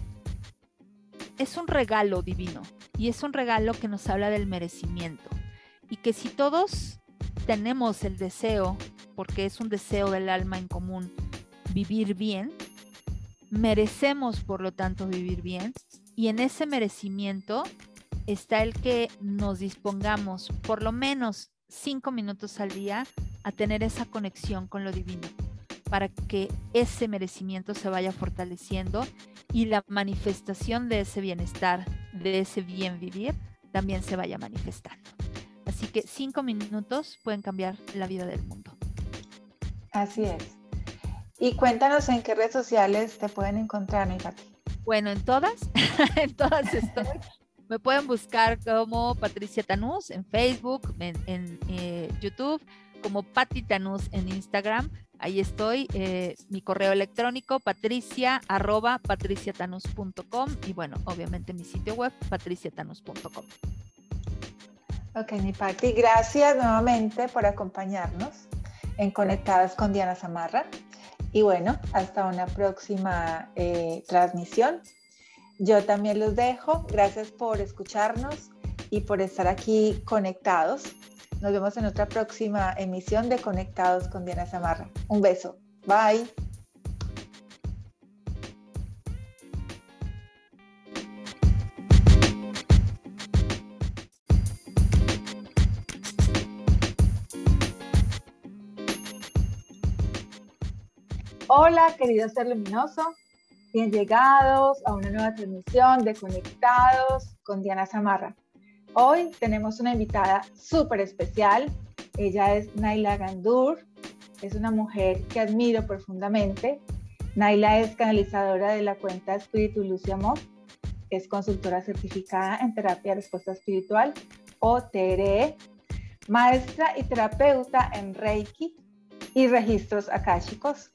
es un regalo divino y es un regalo que nos habla del merecimiento. Y que si todos tenemos el deseo, porque es un deseo del alma en común, vivir bien, merecemos por lo tanto vivir bien y en ese merecimiento está el que nos dispongamos por lo menos cinco minutos al día a tener esa conexión con lo divino para que ese merecimiento se vaya fortaleciendo y la manifestación de ese bienestar, de ese bien vivir, también se vaya manifestando. Así que cinco minutos pueden cambiar la vida del mundo. Así es. Y cuéntanos en qué redes sociales te pueden encontrar, mi Pati. Bueno, en todas, *laughs* en todas estoy. Me pueden buscar como Patricia Tanús en Facebook, en, eh, YouTube, como Pati Tanús en Instagram. Ahí estoy. Eh, mi correo electrónico patricia arroba patriciatanus.com y bueno, obviamente mi sitio web patriciatanus.com. Ok, mi Pati, gracias nuevamente por acompañarnos en Conectadas con Diana Zamarra. Y bueno, hasta una próxima eh, transmisión. Yo también los dejo. Gracias por escucharnos y por estar aquí conectados. Nos vemos en otra próxima emisión de Conectados con Diana Zamarra. Un beso. Bye. Hola, querido ser luminoso. Bien llegados a una nueva transmisión de Conectados con Diana Zamarra. Hoy tenemos una invitada súper especial. Ella es Naila Gandur. Es una mujer que admiro profundamente. Naila es canalizadora de la cuenta Espíritu Luz y Amor. Es consultora certificada en terapia de respuesta espiritual o TRE. Maestra y terapeuta en Reiki y registros akáshicos.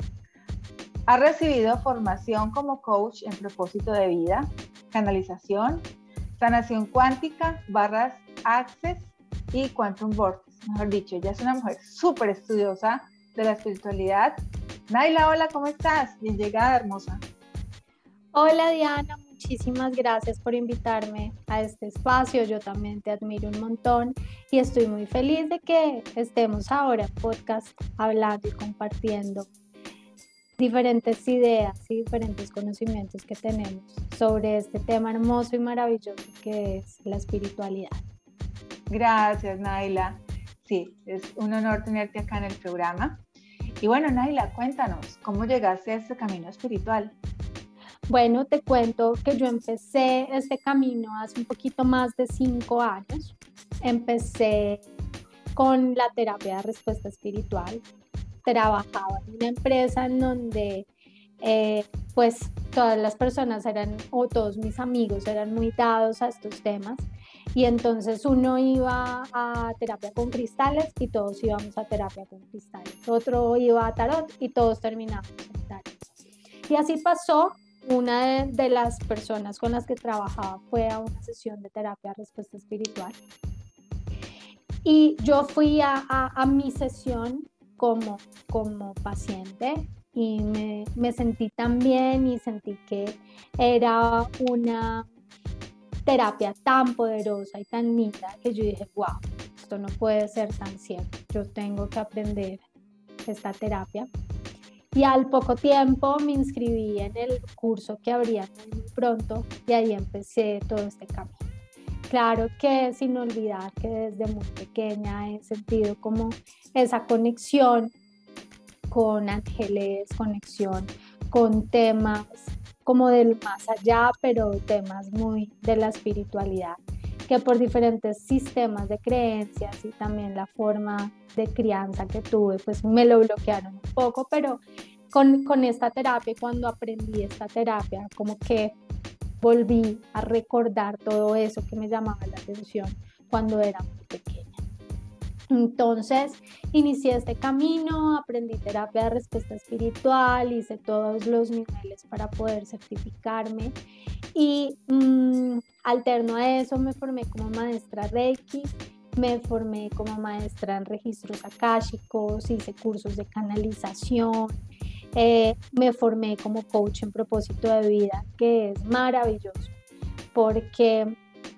Ha recibido formación como coach en propósito de vida, canalización, sanación cuántica, barras access y quantum vortex. Mejor dicho, ella es una mujer súper estudiosa de la espiritualidad. Naila, hola, ¿cómo estás? Bien llegada, hermosa. Hola, Diana, muchísimas gracias por invitarme a este espacio. Yo también te admiro un montón y estoy muy feliz de que estemos ahora podcast hablando y compartiendo diferentes ideas y diferentes conocimientos que tenemos sobre este tema hermoso y maravilloso que es la espiritualidad. Gracias, Naila. Sí, es un honor tenerte acá en el programa. Y bueno, Naila, cuéntanos, ¿cómo llegaste a este camino espiritual? Bueno, te cuento que yo empecé este camino hace un poquito más de cinco años. Empecé con la terapia de respuesta espiritual trabajaba en una empresa en donde eh, pues todas las personas eran, o todos mis amigos eran muy dados a estos temas. Y entonces uno iba a terapia con cristales y todos íbamos a terapia con cristales. Otro iba a tarot y todos terminamos en tarot. Y así pasó. Una de, las personas con las que trabajaba fue a una sesión de terapia respuesta espiritual. Y yo fui a, a, a mi sesión como, como paciente y me, me sentí tan bien y sentí que era una terapia tan poderosa y tan linda que yo dije, wow, esto no puede ser tan cierto, yo tengo que aprender esta terapia. Y al poco tiempo me inscribí en el curso que abría muy pronto y ahí empecé todo este camino. Claro que sin olvidar que desde muy pequeña he sentido como esa conexión con ángeles, conexión con temas como del más allá, pero temas muy de la espiritualidad, que por diferentes sistemas de creencias y también la forma de crianza que tuve, pues me lo bloquearon un poco, pero con, con esta terapia, cuando aprendí esta terapia, como que volví a recordar todo eso que me llamaba la atención cuando era muy pequeña. Entonces, inicié este camino, aprendí terapia de respuesta espiritual, hice todos los niveles para poder certificarme y mm, alterno a eso me formé como maestra Reiki, me formé como maestra en registros akáshicos, hice cursos de canalización, eh, me formé como coach en propósito de vida, que es maravilloso, porque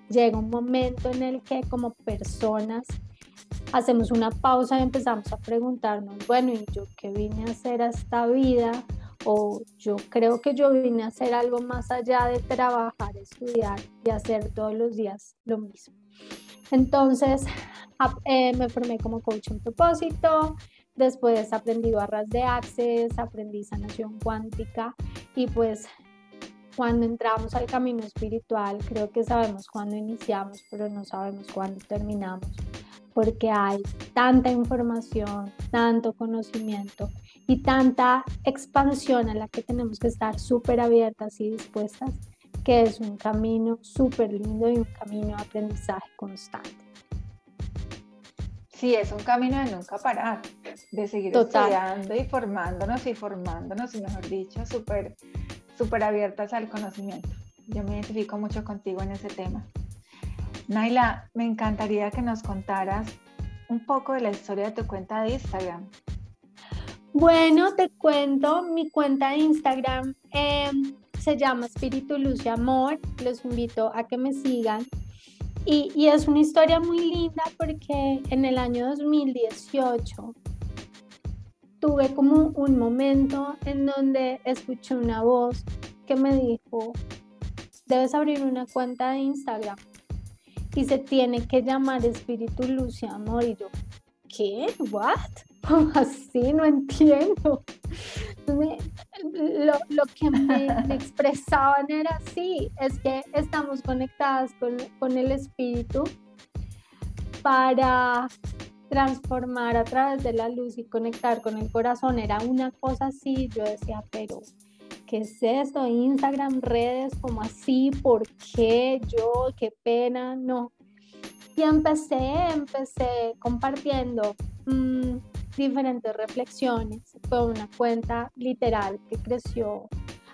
llega un momento en el que como personas hacemos una pausa y empezamos a preguntarnos, bueno, ¿y yo qué vine a hacer a esta vida? O yo creo que yo vine a hacer algo más allá de trabajar, estudiar y hacer todos los días lo mismo. Entonces eh, me formé como coach en propósito, después aprendí barras de access, aprendí sanación cuántica y pues cuando entramos al camino espiritual creo que sabemos cuándo iniciamos, pero no sabemos cuándo terminamos porque hay tanta información, tanto conocimiento y tanta expansión a la que tenemos que estar súper abiertas y dispuestas, que es un camino súper lindo y un camino de aprendizaje constante. Sí, es un camino de nunca parar, de seguir estudiando y formándonos y formándonos, y mejor dicho, súper súper abiertas al conocimiento. Yo me identifico mucho contigo en ese tema. Naila, me encantaría que nos contaras un poco de la historia de tu cuenta de Instagram. Bueno, te cuento, mi cuenta de Instagram em, se llama Espíritu Luz y Amor. Los invito a que me sigan. Y, es una historia muy linda porque en el año 2018 tuve como un momento en donde escuché una voz que me dijo, debes abrir una cuenta de Instagram y se tiene que llamar espíritu luz y amor. Y yo, ¿qué? ¿What? *laughs* ¿Cómo así? No entiendo. Lo, lo, que me, expresaban era así, es que estamos conectadas con, con el espíritu para transformar a través de la luz y conectar con el corazón. Era una cosa así, yo decía, pero ¿qué es esto? Instagram, redes, como así, ¿por qué yo? Qué pena, no. Y empecé, empecé compartiendo mm, diferentes reflexiones. Fue una cuenta literal que creció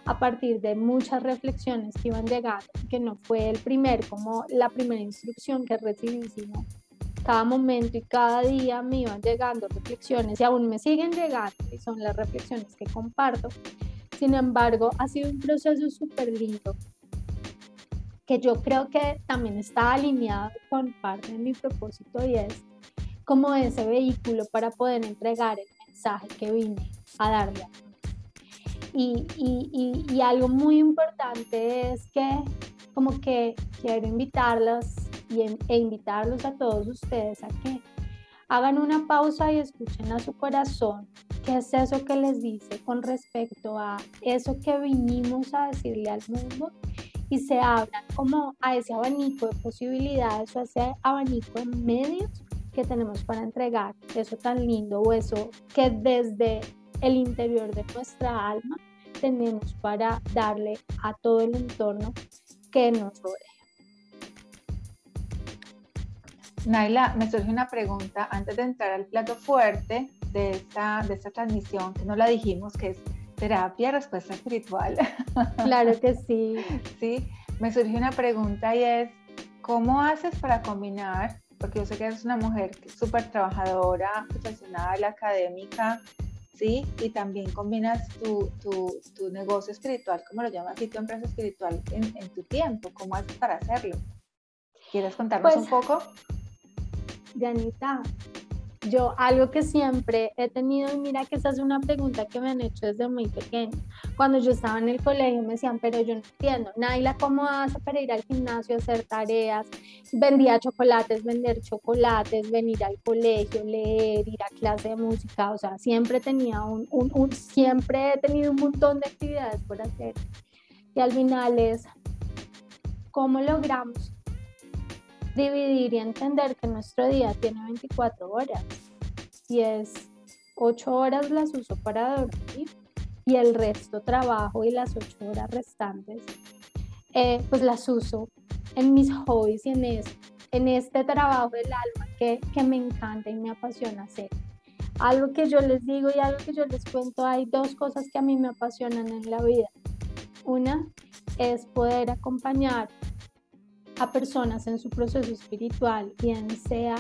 a partir de muchas reflexiones que iban llegando, que no fue el primer, como la primera instrucción que recibí, sino cada momento y cada día me iban llegando reflexiones y aún me siguen llegando y son las reflexiones que comparto sin embargo, ha sido un proceso súper lindo que yo creo que también está alineado con parte de mi propósito y es como ese vehículo para poder entregar el mensaje que vine a darle. Y, y, y, algo muy importante es que como que quiero invitarlos y, e invitarlos a todos ustedes a que hagan una pausa y escuchen a su corazón ¿Qué es eso que les dice con respecto a eso que vinimos a decirle al mundo? Y se abran como a ese abanico de posibilidades o a ese abanico de medios que tenemos para entregar eso tan lindo o eso que desde el interior de nuestra alma tenemos para darle a todo el entorno que nos rodea. Naila, me surge una pregunta antes de entrar al plato fuerte de esta, de esta transmisión, que no la dijimos, que es terapia, respuesta espiritual. *laughs* Claro que sí. Sí, me surgió una pregunta y es, ¿cómo haces para combinar? Porque yo sé que eres una mujer súper trabajadora, profesional, académica, ¿sí? Y también combinas tu, tu, tu, negocio espiritual, como lo llamas, y tu empresa espiritual en, en, tu tiempo. ¿Cómo haces para hacerlo? ¿Quieres contarnos pues, un poco? Janita, yo algo que siempre he tenido, y mira que esa es una pregunta que me han hecho desde muy pequeña. Cuando yo estaba en el colegio me decían, pero yo no entiendo, Naila, ¿cómo haces para ir al gimnasio, hacer tareas? Vendía chocolates, vender chocolates, venir al colegio, leer, ir a clase de música, o sea, siempre tenía un, un, un siempre he tenido un montón de actividades por hacer. Y al final es, ¿cómo logramos dividir y entender que nuestro día tiene 24 horas y es 8 horas las uso para dormir y el resto trabajo y las 8 horas restantes eh, pues las uso en mis hobbies y en, en este trabajo del alma que, que me encanta y me apasiona hacer. Algo que yo les digo y algo que yo les cuento, hay dos cosas que a mí me apasionan en la vida. Una es poder acompañar a personas en su proceso espiritual, bien sea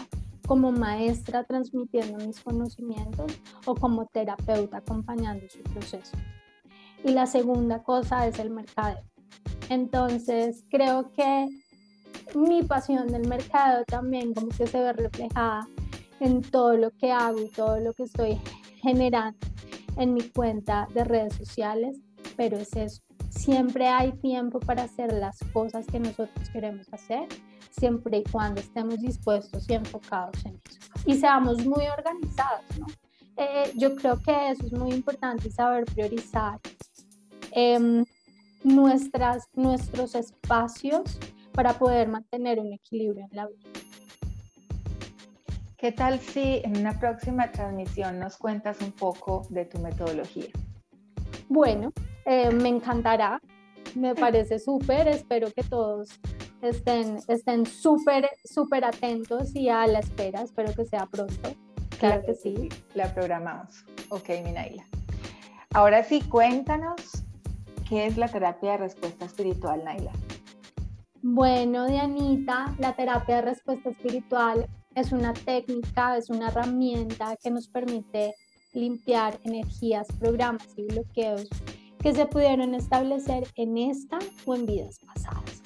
como maestra transmitiendo mis conocimientos o como terapeuta acompañando su proceso. Y la segunda cosa es el mercado. Entonces, creo que mi pasión del mercado también como que se ve reflejada en todo lo que hago y todo lo que estoy generando en mi cuenta de redes sociales, pero es eso. Siempre hay tiempo para hacer las cosas que nosotros queremos hacer, siempre y cuando estemos dispuestos y enfocados en eso. Y seamos muy organizados, ¿no? Eh, yo creo que eso es muy importante, saber priorizar em, nuestras, nuestros espacios para poder mantener un equilibrio en la vida. ¿Qué tal si en una próxima transmisión nos cuentas un poco de tu metodología? Bueno, eh, me encantará, me parece súper, espero que todos estén estén súper, súper atentos y a la espera, espero que sea pronto. Claro, que, sí. La programamos. Ok, Minaila. Ahora sí, cuéntanos qué es la terapia de respuesta espiritual, Naila. Bueno, Dianita, la terapia de respuesta espiritual es una técnica, es una herramienta que nos permite limpiar energías, programas y bloqueos que se pudieron establecer en esta o en vidas pasadas.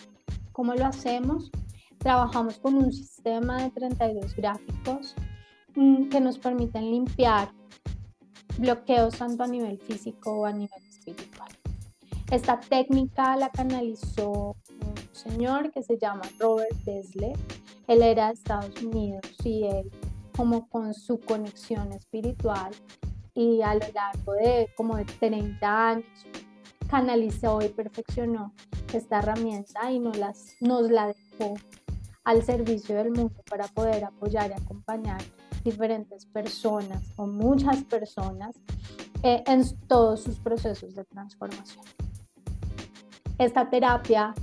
¿Cómo lo hacemos? Trabajamos con un sistema de 32 gráficos mm, que nos permiten limpiar bloqueos tanto a nivel físico o a nivel espiritual. Esta técnica la canalizó un señor que se llama Robert Desler él era de Estados Unidos y él como con su conexión espiritual y a lo largo de como de 30 años canalizó y perfeccionó esta herramienta y nos, las, nos la dejó al servicio del mundo para poder apoyar y acompañar diferentes personas o muchas personas eh, en todos sus procesos de transformación. Esta terapia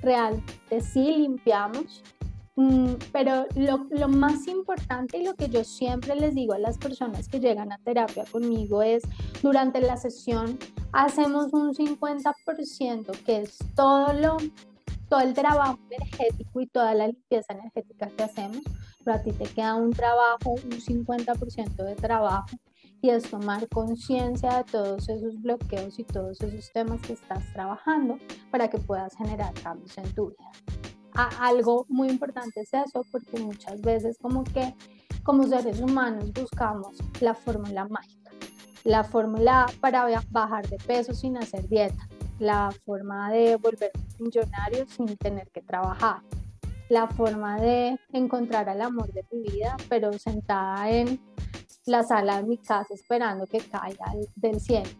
realmente sí limpiamos pero lo, más importante y lo que yo siempre les digo a las personas que llegan a terapia conmigo es, durante la sesión hacemos un 50% que es todo, lo, todo el trabajo energético y toda la limpieza energética que hacemos, pero a ti te queda un trabajo, un 50% de trabajo y es tomar conciencia de todos esos bloqueos y todos esos temas que estás trabajando para que puedas generar cambios en tu vida algo muy importante es eso, porque muchas veces como que como seres humanos buscamos la fórmula mágica, la fórmula para bajar de peso sin hacer dieta, la forma de volver millonario sin tener que trabajar, la forma de encontrar el amor de tu vida, pero sentada en la sala de mi casa esperando que caiga del cielo.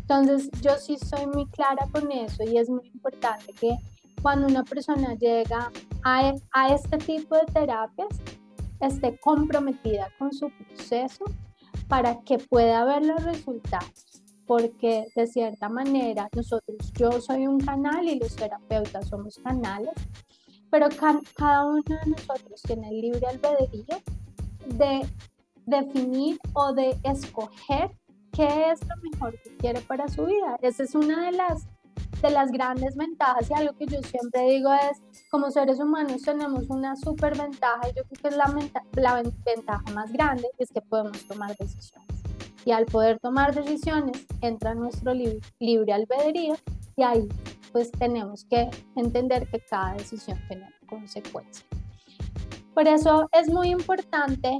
Entonces yo sí soy muy clara con eso y es muy importante que cuando una persona llega a, a este tipo de terapias, esté comprometida con su proceso para que pueda ver los resultados. Porque de cierta manera nosotros, yo soy un canal y los terapeutas somos canales, pero cada uno de nosotros tiene el libre albedrío de definir o de escoger qué es lo mejor que quiere para su vida. Esa es una de las de las grandes ventajas y algo que yo siempre digo es, como seres humanos tenemos una super ventaja y yo creo que es la, la ventaja más grande, es que podemos tomar decisiones. Y al poder tomar decisiones entra nuestro libre, albedrío y ahí pues tenemos que entender que cada decisión tiene consecuencias. Por eso es muy importante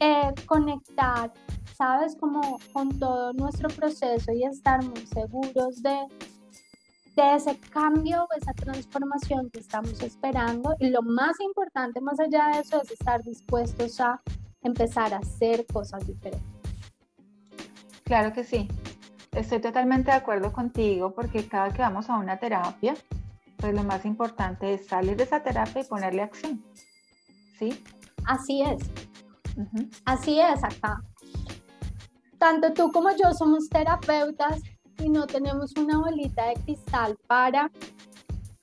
eh, conectar, ¿sabes? Como con todo nuestro proceso y estar muy seguros de de ese cambio, esa transformación que estamos esperando. Y lo más importante más allá de eso es estar dispuestos a empezar a hacer cosas diferentes. Claro que sí. Estoy totalmente de acuerdo contigo porque cada que vamos a una terapia, pues lo más importante es salir de esa terapia y ponerle acción. ¿Sí? Así es. Así es acá. Tanto tú como yo somos terapeutas y no tenemos una bolita de cristal para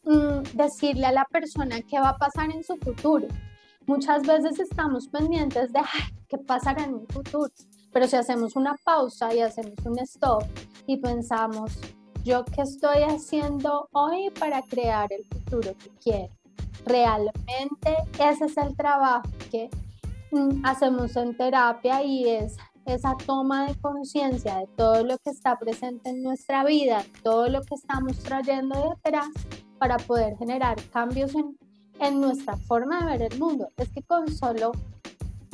mm, decirle a la persona qué va a pasar en su futuro. muchas veces estamos pendientes de qué pasará en un futuro, pero si hacemos una pausa y hacemos un stop y pensamos, yo qué estoy haciendo hoy para crear el futuro que quiero. Realmente ese es el trabajo que mm, hacemos en terapia y es esa toma de conciencia de todo lo que está presente en nuestra vida, todo lo que estamos trayendo de atrás para poder generar cambios en, en nuestra forma de ver el mundo. Es que con solo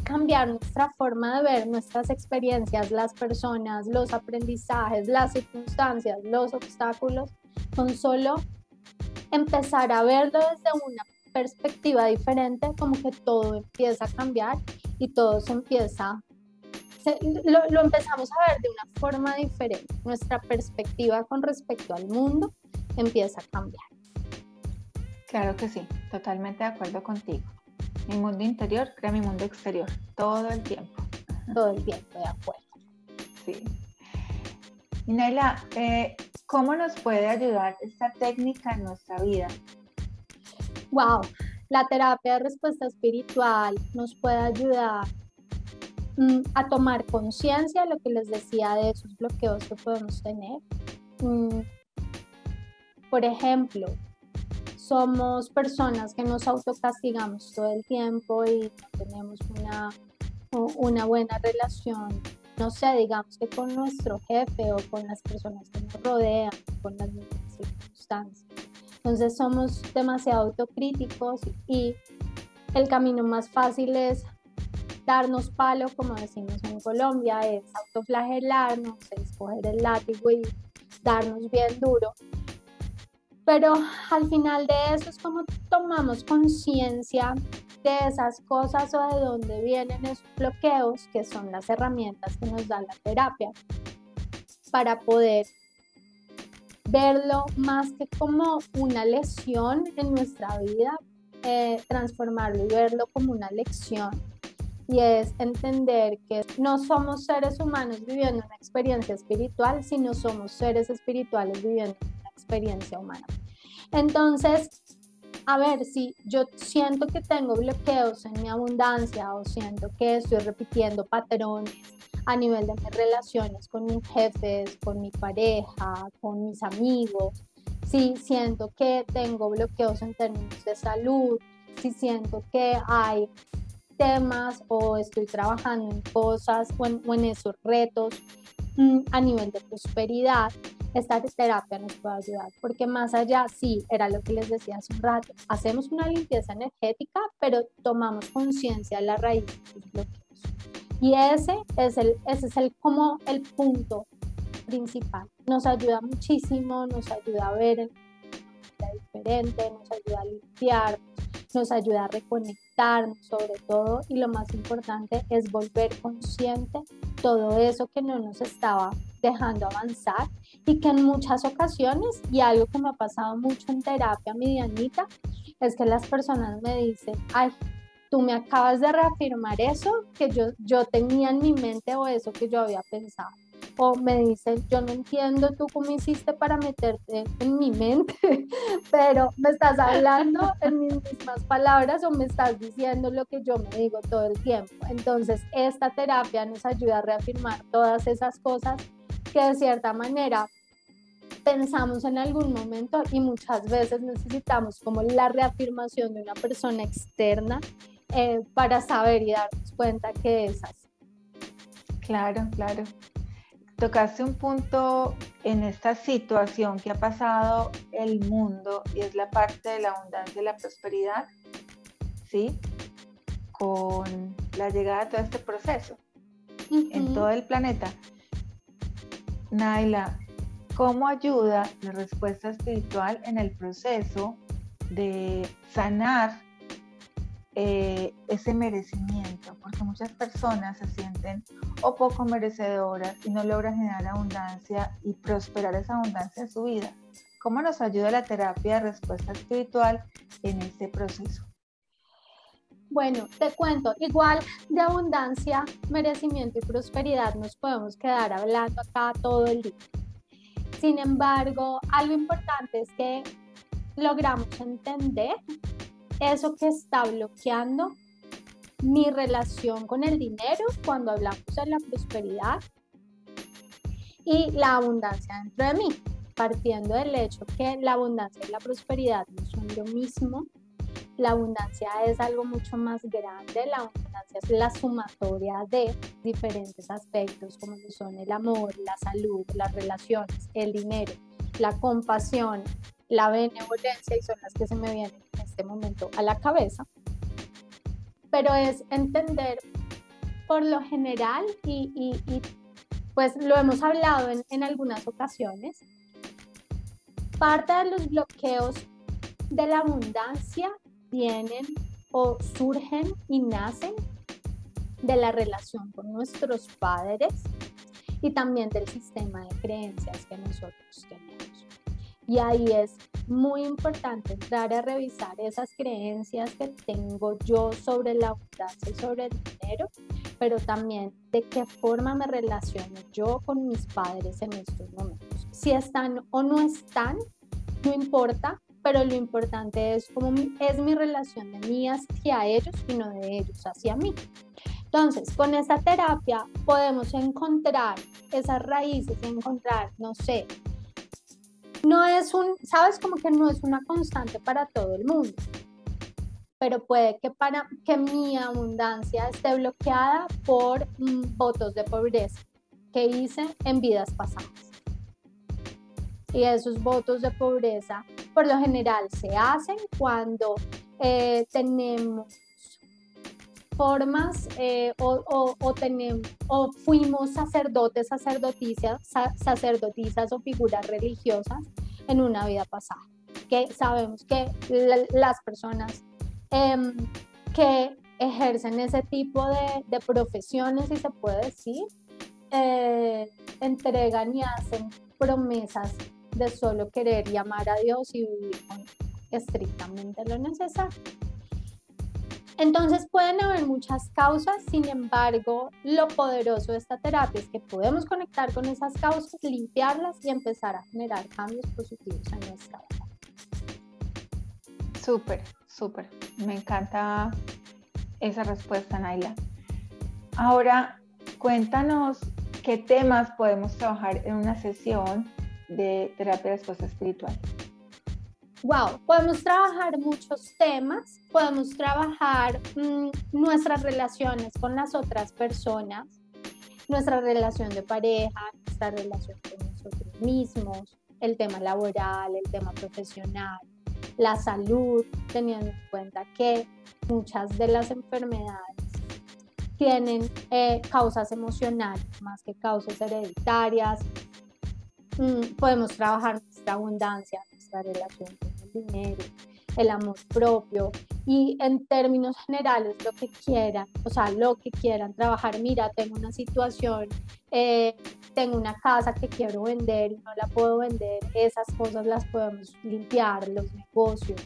cambiar nuestra forma de ver nuestras experiencias, las personas, los aprendizajes, las circunstancias, los obstáculos, con solo empezar a verlo desde una perspectiva diferente, como que todo empieza a cambiar y todo se empieza, lo, lo empezamos a ver de una forma diferente. Nuestra perspectiva con respecto al mundo empieza a cambiar. Claro que sí, totalmente de acuerdo contigo. Mi mundo interior crea mi mundo exterior, todo el tiempo. Todo el tiempo, de acuerdo. Sí. Y Naila, eh, ¿cómo nos puede ayudar esta técnica en nuestra vida? Wow, la terapia de respuesta espiritual nos puede ayudar a tomar conciencia, lo que les decía, de esos bloqueos que podemos tener. Mm, por ejemplo, somos personas que nos autocastigamos todo el tiempo y no tenemos una, una buena relación, no sé, digamos que con nuestro jefe o con las personas que nos rodean, con las mismas circunstancias. Entonces somos demasiado autocríticos y el camino más fácil es darnos palo, como decimos en Colombia, es autoflagelarnos, es coger el látigo y darnos bien duro pero al final de eso es como tomamos conciencia de esas cosas o de dónde vienen esos bloqueos, que son las herramientas que nos da la terapia, para poder verlo más que como una lesión en nuestra vida, eh, transformarlo y verlo como una lección. Y es entender que no somos seres humanos viviendo una experiencia espiritual, sino somos seres espirituales viviendo una experiencia humana. Entonces, a ver, si yo siento que tengo bloqueos en mi abundancia o siento que estoy repitiendo patrones a nivel de mis relaciones con mis jefes, con mi pareja, con mis amigos, si siento que tengo bloqueos en términos de salud, si siento que hay temas o estoy trabajando en cosas o en, esos retos mm, a nivel de prosperidad, esta terapia nos puede ayudar, porque más allá, sí, era lo que les decía hace un rato, hacemos una limpieza energética, pero tomamos conciencia de la raíz de los bloqueos. Y ese es el, ese es el, como el punto principal. Nos ayuda muchísimo, nos ayuda a ver diferente, nos ayuda a limpiar, nos ayuda a reconectarnos sobre todo y lo más importante es volver consciente todo eso que no nos estaba dejando avanzar y que en muchas ocasiones, y algo que me ha pasado mucho en terapia medianita, es que las personas me dicen, ay, tú me acabas de reafirmar eso que yo, yo tenía en mi mente o eso que yo había pensado o me dicen, yo no entiendo tú cómo hiciste para meterte en mi mente, *laughs* pero me estás hablando en mis mismas palabras o me estás diciendo lo que yo me digo todo el tiempo. Entonces, esta terapia nos ayuda a reafirmar todas esas cosas que de cierta manera pensamos en algún momento y muchas veces necesitamos como la reafirmación de una persona externa eh, para saber y darnos cuenta que es así. Claro, claro tocaste un punto en esta situación que ha pasado el mundo y es la parte de la abundancia y la prosperidad, ¿sí? Con la llegada de todo este proceso en todo el planeta. Naila, ¿cómo ayuda la respuesta espiritual en el proceso de sanar eh, ese merecimiento, porque muchas personas se sienten o poco merecedoras y no logran generar abundancia y prosperar esa abundancia en su vida. ¿Cómo nos ayuda la terapia de respuesta espiritual en este proceso? Bueno, te cuento, igual de abundancia, merecimiento y prosperidad nos podemos quedar hablando acá todo el día. Sin embargo, algo importante es que logramos entender eso que está bloqueando mi relación con el dinero cuando hablamos de la prosperidad y la abundancia dentro de mí, partiendo del hecho que la abundancia y la prosperidad no son lo mismo. La abundancia es algo mucho más grande, la abundancia es la sumatoria de diferentes aspectos como son el amor, la salud, las relaciones, el dinero, la compasión, la benevolencia y son las que se me vienen en este momento a la cabeza. Pero es entender por lo general y, pues lo hemos hablado en, algunas ocasiones, parte de los bloqueos de la abundancia vienen o surgen y nacen de la relación con nuestros padres y también del sistema de creencias que nosotros tenemos. Y ahí es muy importante entrar a revisar esas creencias que tengo yo sobre la abundancia y sobre el dinero, pero también de qué forma me relaciono yo con mis padres en estos momentos. Si están o no están, no importa, pero lo importante es cómo es mi relación de mí hacia ellos y no de ellos hacia mí. Entonces, con esta terapia podemos encontrar esas raíces, encontrar, no sé, no es un, sabes, como que no es una constante para todo el mundo, pero puede que para que mi abundancia esté bloqueada por mm, votos de pobreza que hice en vidas pasadas. Y esos votos de pobreza por lo general se hacen cuando eh, tenemos formas eh, o, fuimos sacerdotes, sacerdotisas, sacerdotisas o figuras religiosas en una vida pasada. Que sabemos que las personas em, que ejercen ese tipo de, profesiones, si se puede decir, eh, entregan y hacen promesas de solo querer llamar a Dios y vivir estrictamente lo necesario. Entonces pueden haber muchas causas, sin embargo, lo poderoso de esta terapia es que podemos conectar con esas causas, limpiarlas y empezar a generar cambios positivos en nuestra vida. Súper, súper. Me encanta esa respuesta, Naila. Ahora, cuéntanos qué temas podemos trabajar en una sesión de terapia de respuesta espiritual wow, podemos trabajar muchos temas, podemos trabajar mm, nuestras relaciones con las otras personas, nuestra relación de pareja, nuestra relación con nosotros mismos, el tema laboral, el tema profesional, la salud, teniendo en cuenta que muchas de las enfermedades tienen eh, causas emocionales más que causas hereditarias. Mm, podemos trabajar nuestra abundancia, nuestra relación con dinero, el amor propio y en términos generales lo que quieran, o sea, lo que quieran trabajar. Mira, tengo una situación, eh, tengo una casa que quiero vender y no la puedo vender, esas cosas las podemos limpiar, los negocios,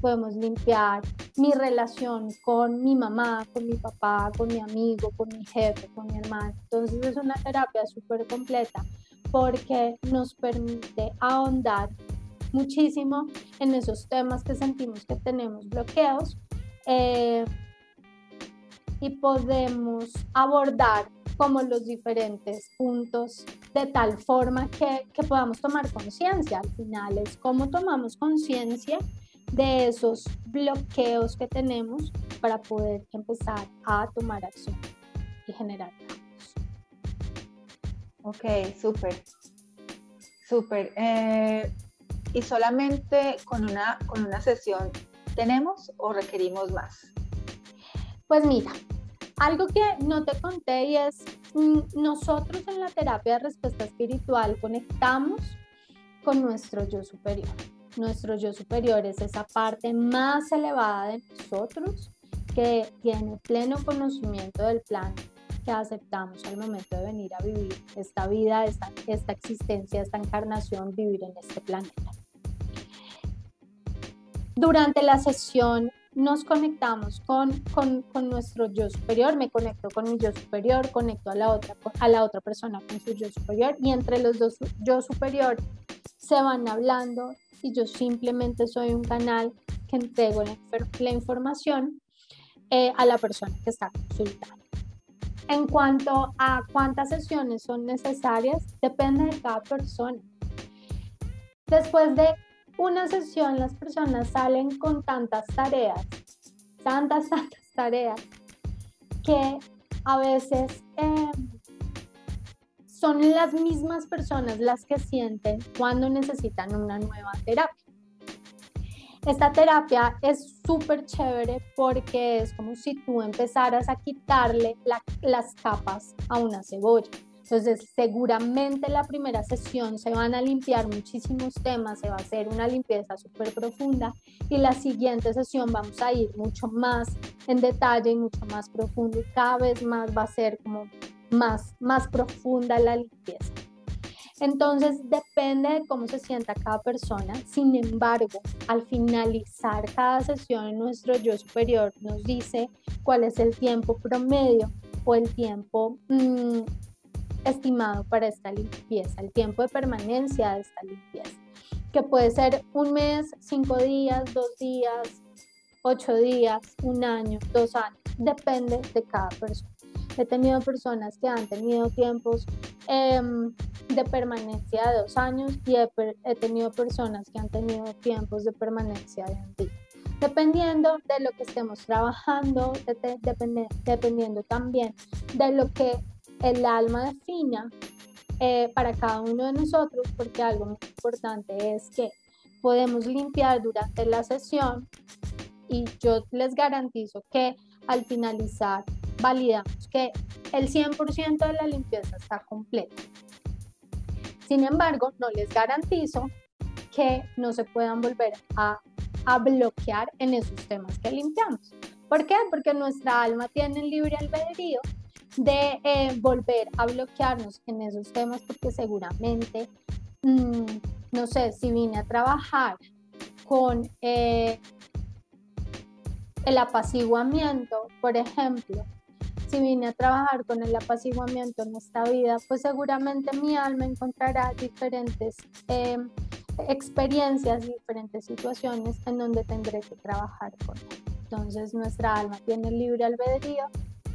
podemos limpiar mi relación con mi mamá, con mi papá, con mi amigo, con mi jefe, con mi hermano. Entonces es una terapia súper completa porque nos permite ahondar muchísimo en esos temas que sentimos que tenemos bloqueos eh, y podemos abordar como los diferentes puntos de tal forma que, que podamos tomar conciencia. Al final es cómo tomamos conciencia de esos bloqueos que tenemos para poder empezar a tomar acción y generar cambios. Ok, súper. Súper. Eh, y solamente con una, con una sesión tenemos o requerimos más? Pues mira, algo que no te conté y es, mm, nosotros en la terapia de respuesta espiritual conectamos con nuestro yo superior. Nuestro yo superior es esa parte más elevada de nosotros que tiene pleno conocimiento del plan que aceptamos al momento de venir a vivir esta vida, esta, esta existencia, esta encarnación, vivir en este planeta. Durante la sesión nos conectamos con, con, con, nuestro yo superior, me conecto con mi yo superior, conecto a la, otra, a la otra persona con su yo superior y entre los dos yo superior se van hablando y yo simplemente soy un canal que entrego la, la información eh, a la persona que está consultando. En cuanto a cuántas sesiones son necesarias, depende de cada persona. Después de una sesión, las personas salen con tantas tareas, tantas, *laughs* tantas tareas, que a veces eh, son las mismas personas las que sienten cuando necesitan una nueva terapia. Esta terapia es súper chévere porque es como si tú empezaras a quitarle las capas a una cebolla. Entonces, seguramente la primera sesión se van a limpiar muchísimos temas, se va a hacer una limpieza súper profunda y la siguiente sesión vamos a ir mucho más en detalle y mucho más profundo y cada vez más va a ser como más, más profunda la limpieza. Entonces depende de cómo se sienta cada persona. Sin embargo, al finalizar cada sesión, nuestro yo superior nos dice cuál es el tiempo promedio o el tiempo mm, estimado para esta limpieza, el tiempo de permanencia de esta limpieza, que puede ser un mes, cinco días, dos días, ocho días, un año, dos años, depende de cada persona. He tenido personas que han tenido tiempos em, de permanencia de dos años y he, tenido personas que han tenido tiempos de permanencia de un día. Dependiendo de lo que estemos trabajando, dependiendo también de lo que el alma defina eh, para cada uno de nosotros, porque algo muy importante es que podemos limpiar durante la sesión y yo les garantizo que al finalizar validamos que el 100% de la limpieza está completa. Sin embargo, no les garantizo que no se puedan volver a, a bloquear en esos temas que limpiamos. ¿Por qué? Porque nuestra alma tiene el libre albedrío de eh, volver a bloquearnos en esos temas porque seguramente, mm, no sé, si vine a trabajar con eh, el apaciguamiento, por ejemplo, si vine a trabajar con el apaciguamiento en esta vida, pues seguramente mi alma encontrará diferentes em, experiencias, diferentes situaciones en donde tendré que trabajar con él. Entonces nuestra alma tiene libre albedrío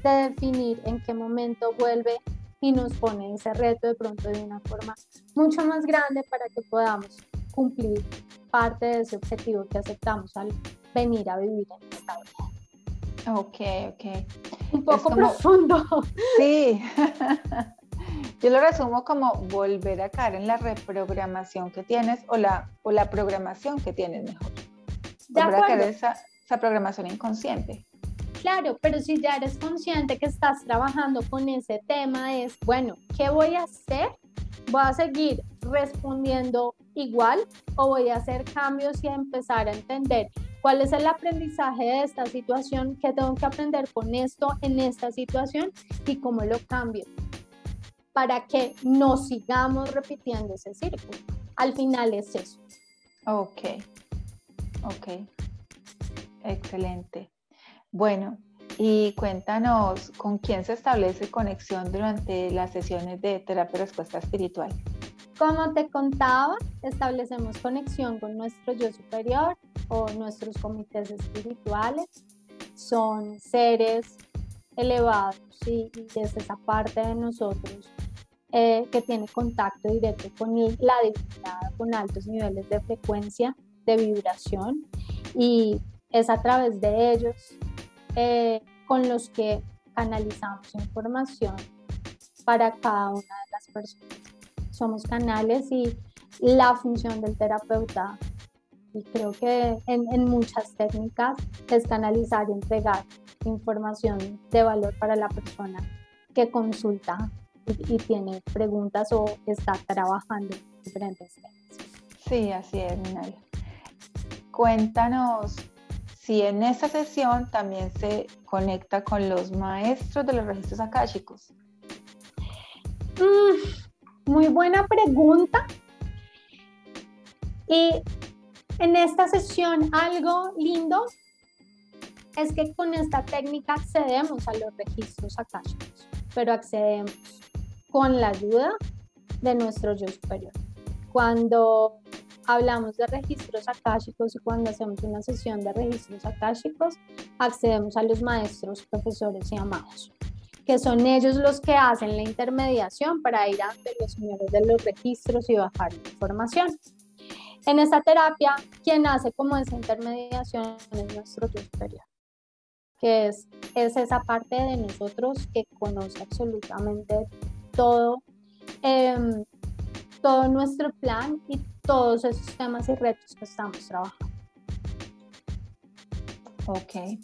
de definir en qué momento vuelve y nos pone ese reto de pronto de una forma mucho más grande para que podamos cumplir parte de ese objetivo que aceptamos al venir a vivir en esta vida. Ok, ok. Un poco profundo. *laughs* Sí. *laughs* Yo lo resumo como volver a caer en la reprogramación que tienes o la, o la programación que tienes mejor. Volver a caer en esa, esa programación inconsciente. Claro, pero si ya eres consciente que estás trabajando con ese tema, es, bueno, ¿qué voy a hacer? ¿Voy a seguir respondiendo igual o voy a hacer cambios y a empezar a entender ¿Cuál es el aprendizaje de esta situación? ¿Qué tengo que aprender con esto en esta situación? ¿Y cómo lo cambio? Para que no sigamos repitiendo ese círculo. Al final es eso. Ok, ok. Excelente. Bueno, y cuéntanos con quién se establece conexión durante las sesiones de terapia respuesta espiritual. Como te contaba, establecemos conexión con nuestro yo superior, o nuestros comités espirituales son seres elevados y, es esa parte de nosotros eh, que tiene contacto directo con la divinidad, con altos niveles de frecuencia, de vibración y es a través de ellos eh, con los que canalizamos información para cada una de las personas. Somos canales y la función del terapeuta y creo que en, muchas técnicas es canalizar y entregar información de valor para la persona que consulta y, tiene preguntas o está trabajando en diferentes temas. Sí, así es. Cuéntanos si en esa sesión también se conecta con los maestros de los registros akáshicos. Mm, muy buena pregunta. Y en esta sesión algo lindo es que con esta técnica accedemos a los registros akáshicos, pero accedemos con la ayuda de nuestro yo superior. Cuando hablamos de registros akáshicos y cuando hacemos una sesión de registros akáshicos, accedemos a los maestros, profesores y amados, que son ellos los que hacen la intermediación para ir ante los señores de los registros y bajar la información. En esta terapia, quien hace como esa intermediación es nuestro superior, que es, es esa parte de nosotros que conoce absolutamente todo, em, todo nuestro plan y todos esos temas y retos que estamos trabajando. Ok.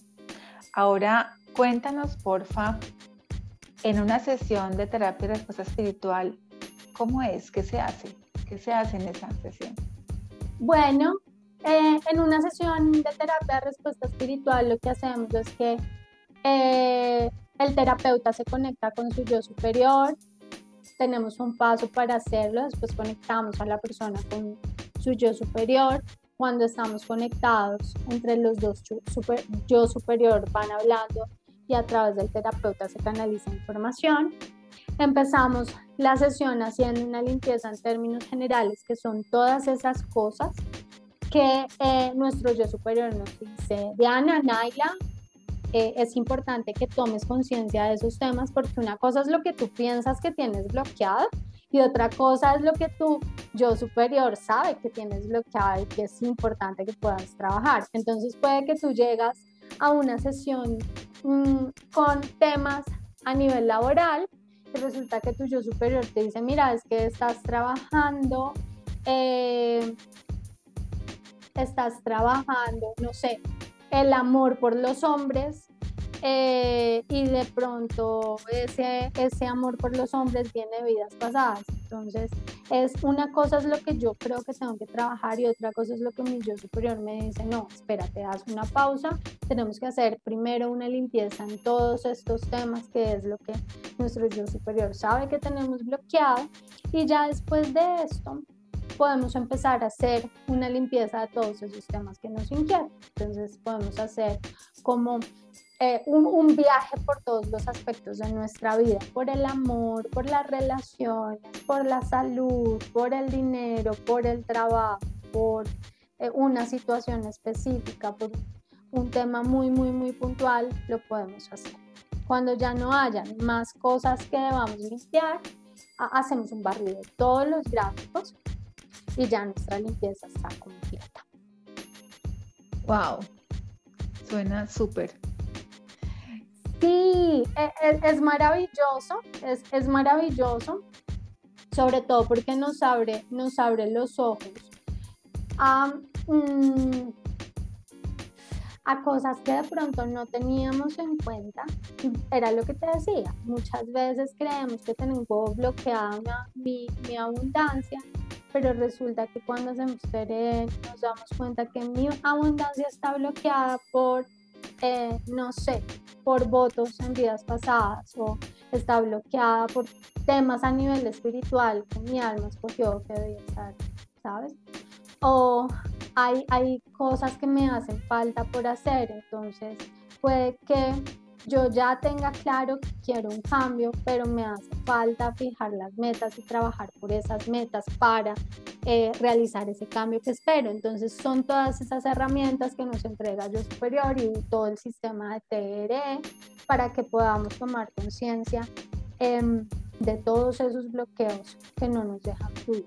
Ahora cuéntanos, porfa, en una sesión de terapia de respuesta espiritual, ¿cómo es? ¿Qué se hace? ¿Qué se hace en esa sesión? Bueno, eh, en una sesión de terapia de respuesta espiritual lo que hacemos es que eh, el terapeuta se conecta con su yo superior, tenemos un paso para hacerlo, después conectamos a la persona con su yo superior. Cuando estamos conectados entre los dos yo superior van hablando y a través del terapeuta se canaliza información. Empezamos la sesión haciendo una limpieza en términos generales, que son todas esas cosas que eh, nuestro yo superior nos dice. Diana, Naila, eh, es importante que tomes conciencia de esos temas porque una cosa es lo que tú piensas que tienes bloqueado y otra cosa es lo que tu yo superior sabe que tienes bloqueado y que es importante que puedas trabajar. Entonces puede que tú llegas a una sesión mm, con temas a nivel laboral y resulta que tu yo superior te dice, mira, es que estás trabajando, eh, estás trabajando, no sé, el amor por los hombres eh, y de pronto ese, ese amor por los hombres viene de vidas pasadas. Entonces, es una cosa es lo que yo creo que tengo que trabajar y otra cosa es lo que mi yo superior me dice, no, espérate, haz una pausa, tenemos que hacer primero una limpieza en todos estos temas que es lo que nuestro yo superior sabe que tenemos bloqueado y ya después de esto podemos empezar a hacer una limpieza de todos esos temas que nos inquietan. Entonces podemos hacer como eh, un, un, viaje por todos los aspectos de nuestra vida, por el amor, por las relaciones, por la salud, por el dinero, por el trabajo, por eh, una situación específica, por un tema muy, muy, muy puntual, lo podemos hacer. Cuando ya no hayan más cosas que debamos limpiar, hacemos un barrido de todos los gráficos y ya nuestra limpieza está completa. Wow, suena súper. Sí, e, e, es, maravilloso, es, es, maravilloso, sobre todo porque nos abre, nos abre los ojos a, mm, a cosas que de pronto no teníamos en cuenta. Era lo que te decía, muchas veces creemos que tenemos bloqueada mi, mi abundancia pero resulta que cuando hacemos TRE nos damos cuenta que mi abundancia está bloqueada por, eh, no sé, por votos en vidas pasadas o está bloqueada por temas a nivel espiritual que mi alma escogió que debía estar, ¿sabes? O hay, cosas que me hacen falta por hacer, entonces puede que yo ya tenga claro que quiero un cambio, pero me hace falta fijar las metas y trabajar por esas metas para eh, realizar ese cambio que espero. Entonces son todas esas herramientas que nos entrega Yo Superior y todo el sistema de TRE para que podamos tomar conciencia em, de todos esos bloqueos que no nos dejan fluir.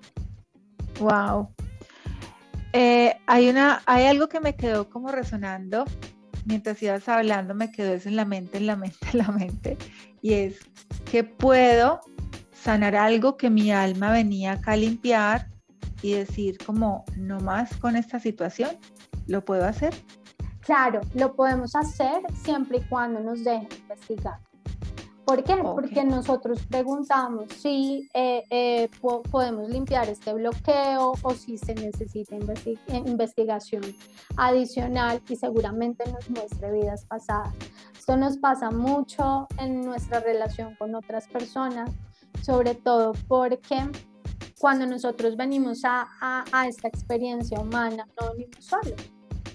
Wow. Eh, hay, una, hay algo que me quedó como resonando mientras ibas hablando me quedó eso en la mente, en la mente, en la mente, y es que puedo sanar algo que mi alma venía acá a limpiar y decir como, no más con esta situación, ¿lo puedo hacer? Claro, lo podemos hacer siempre y cuando nos dejen investigar. ¿Por qué? Porque nosotros preguntamos si eh, eh, podemos limpiar este bloqueo o si se necesita investigación adicional y seguramente nos muestre vidas pasadas. Esto nos pasa mucho en nuestra relación con otras personas, sobre todo porque cuando nosotros venimos a, a, a esta experiencia humana, no venimos solos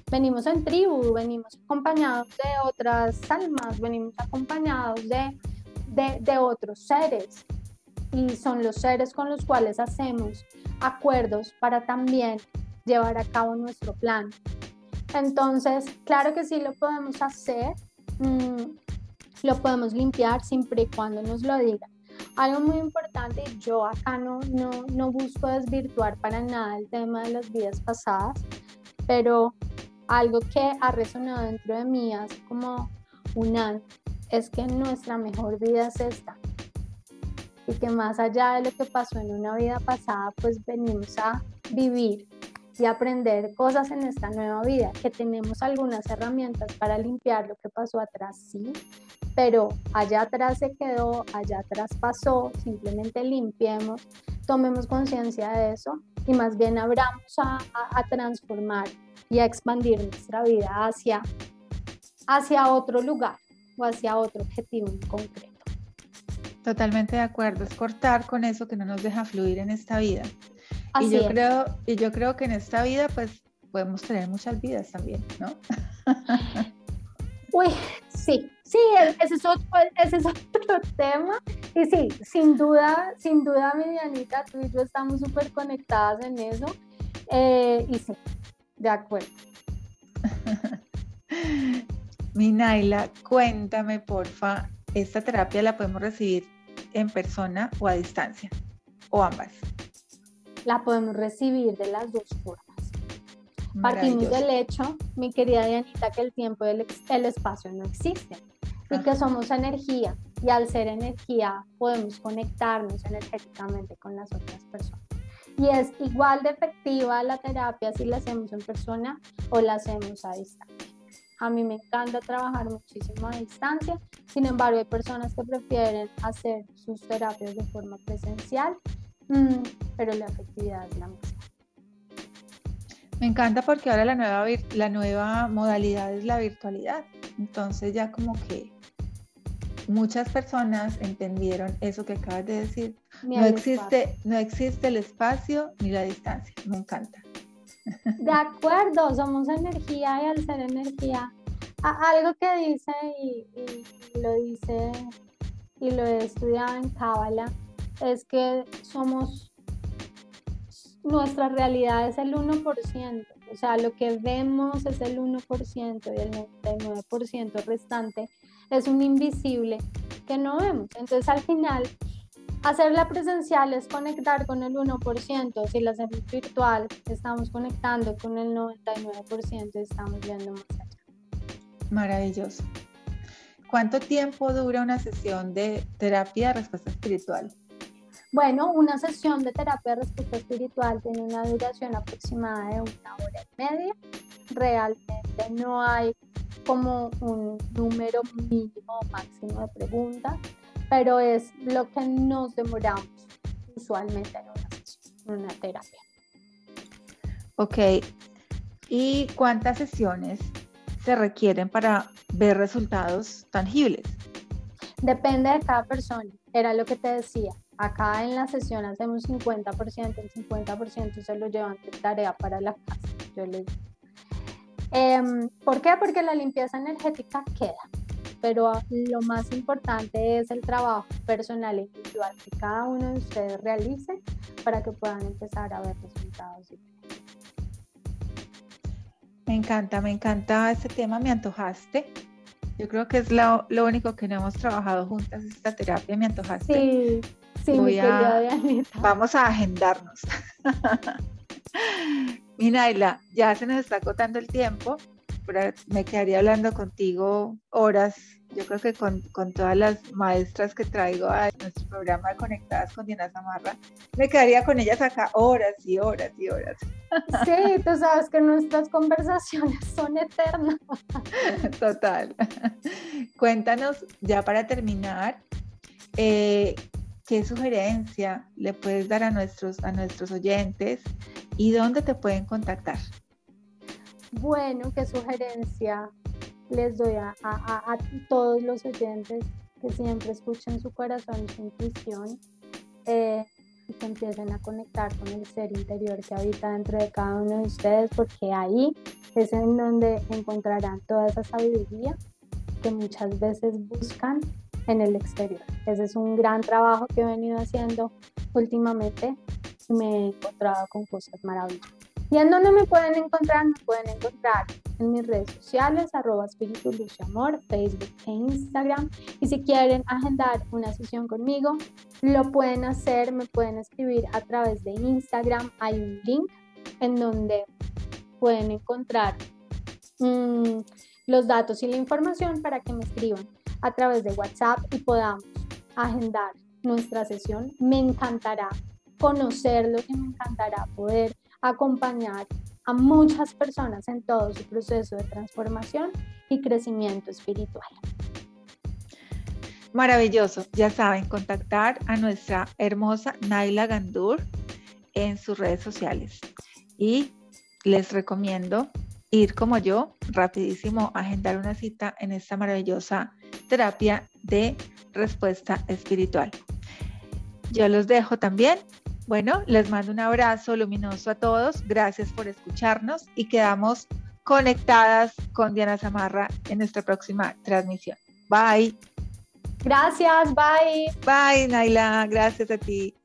venimos en tribu, venimos acompañados de otras almas, venimos acompañados de de, otros seres y son los seres con los cuales hacemos acuerdos para también llevar a cabo nuestro plan. Entonces, claro que sí lo podemos hacer, mm, lo podemos limpiar siempre y cuando nos lo digan. Algo muy importante, yo acá no, no, no busco desvirtuar para nada el tema de las vidas pasadas, pero algo que ha resonado dentro de mí hace como un año es que nuestra mejor vida es esta. Y que más allá de lo que pasó en una vida pasada, pues venimos a vivir y aprender cosas en esta nueva vida, que tenemos algunas herramientas para limpiar lo que pasó atrás, sí, pero allá atrás se quedó, allá atrás pasó, simplemente limpiemos, tomemos conciencia de eso y más bien abramos a, transformar y a expandir nuestra vida hacia, hacia otro lugar o hacia otro objetivo en concreto. Totalmente de acuerdo, es cortar con eso que no nos deja fluir en esta vida. y yo creo y yo creo que en esta vida pues podemos tener muchas vidas también, ¿no? Uy, sí, sí, ese es otro, ese es *laughs* otro tema. Y sí, sin duda, sin duda, Medianita, tú y yo estamos súper conectadas en eso. Eh, y sí, de acuerdo. *laughs* Minaila, cuéntame, porfa, ¿esta terapia la podemos recibir en persona o a distancia? ¿O ambas? La podemos recibir de las dos formas. Partimos del hecho, mi querida Dianita, que el tiempo y el, espacio no existen y que somos energía y al ser energía podemos conectarnos energéticamente con las otras personas. Y es igual de efectiva la terapia si la hacemos en persona o la hacemos a distancia. A mí me encanta trabajar muchísimo a distancia, sin embargo hay personas que prefieren hacer sus terapias de forma presencial, mm, pero la efectividad es la misma. Me encanta porque ahora la nueva, la nueva modalidad es la virtualidad. Entonces ya como que muchas personas entendieron eso que acabas de decir. no existe, no existe el espacio ni la distancia. Me encanta. De acuerdo, somos energía y al ser energía, algo que dice y, lo dice y lo he estudiado en Cábala es que somos nuestra realidad es el 1%, o sea, lo que vemos es el 1% y el 99% restante es un invisible que no vemos. Entonces, al final, hacerla presencial es conectar con el 1%, si la hacemos virtual, estamos conectando con el 99% y estamos viendo más allá. Maravilloso. ¿Cuánto tiempo dura una sesión de terapia de respuesta espiritual? Bueno, una sesión de terapia de respuesta espiritual tiene una duración aproximada de una hora y media. Realmente no hay como un número mínimo o máximo de preguntas, pero es lo que nos demoramos usualmente en una, en una terapia. Ok. ¿Y cuántas sesiones se requieren para ver resultados tangibles? Depende de cada persona. Era lo que te decía Acá en la sesión hacemos 50%, el 50% se lo llevan de tarea para la casa. Yo les... Eh, ¿Por qué? Porque la limpieza energética queda, pero lo más importante es el trabajo personal e individual que cada uno de ustedes realice para que puedan empezar a ver resultados. Me encanta, me encanta este tema, me antojaste. Yo creo que es lo, lo único que no hemos trabajado juntas, esta terapia, me antojaste. Sí, Sí, Vamos a agendarnos. *laughs* Minaila, ya se nos está acotando el tiempo, me quedaría hablando contigo horas. Yo creo que con, todas las maestras que traigo a nuestro programa Conectadas con Diana Zamarra, me quedaría con ellas acá horas y horas y horas. Sí, tú sabes que nuestras conversaciones son eternas. *laughs* Total. Cuéntanos, ya para terminar, eh, ¿qué sugerencia le puedes dar a nuestros, a nuestros oyentes y dónde te pueden contactar? Bueno, ¿qué sugerencia les doy a, todos los oyentes que siempre escuchen su corazón y su intuición eh, y que empiecen a conectar con el ser interior que habita dentro de cada uno de ustedes, porque ahí es en donde encontrarán toda esa sabiduría que muchas veces buscan en el exterior. Ese es un gran trabajo que he venido haciendo últimamente y me he encontrado con cosas maravillosas. ¿Y en dónde me pueden encontrar? Me pueden encontrar en mis redes sociales, arroba espíritu luz amor, Facebook e Instagram. Y si quieren agendar una sesión conmigo, lo pueden hacer, me pueden escribir a través de Instagram. Hay un link en donde pueden encontrar mm, los datos y la información para que me escriban a través de WhatsApp y podamos agendar nuestra sesión. Me encantará conocerlos y me encantará poder acompañar a muchas personas en todo su proceso de transformación y crecimiento espiritual. Maravilloso. Ya saben, contactar a nuestra hermosa Naila Gandur en sus redes sociales. Y les recomiendo ir como yo, rapidísimo, agendar una cita en esta maravillosa terapia de respuesta espiritual. Yo los dejo también bueno, les mando un abrazo luminoso a todos. Gracias por escucharnos y quedamos conectadas con Diana Zamarra en nuestra próxima transmisión. Bye. Gracias, bye. Bye, Naila. Gracias a ti.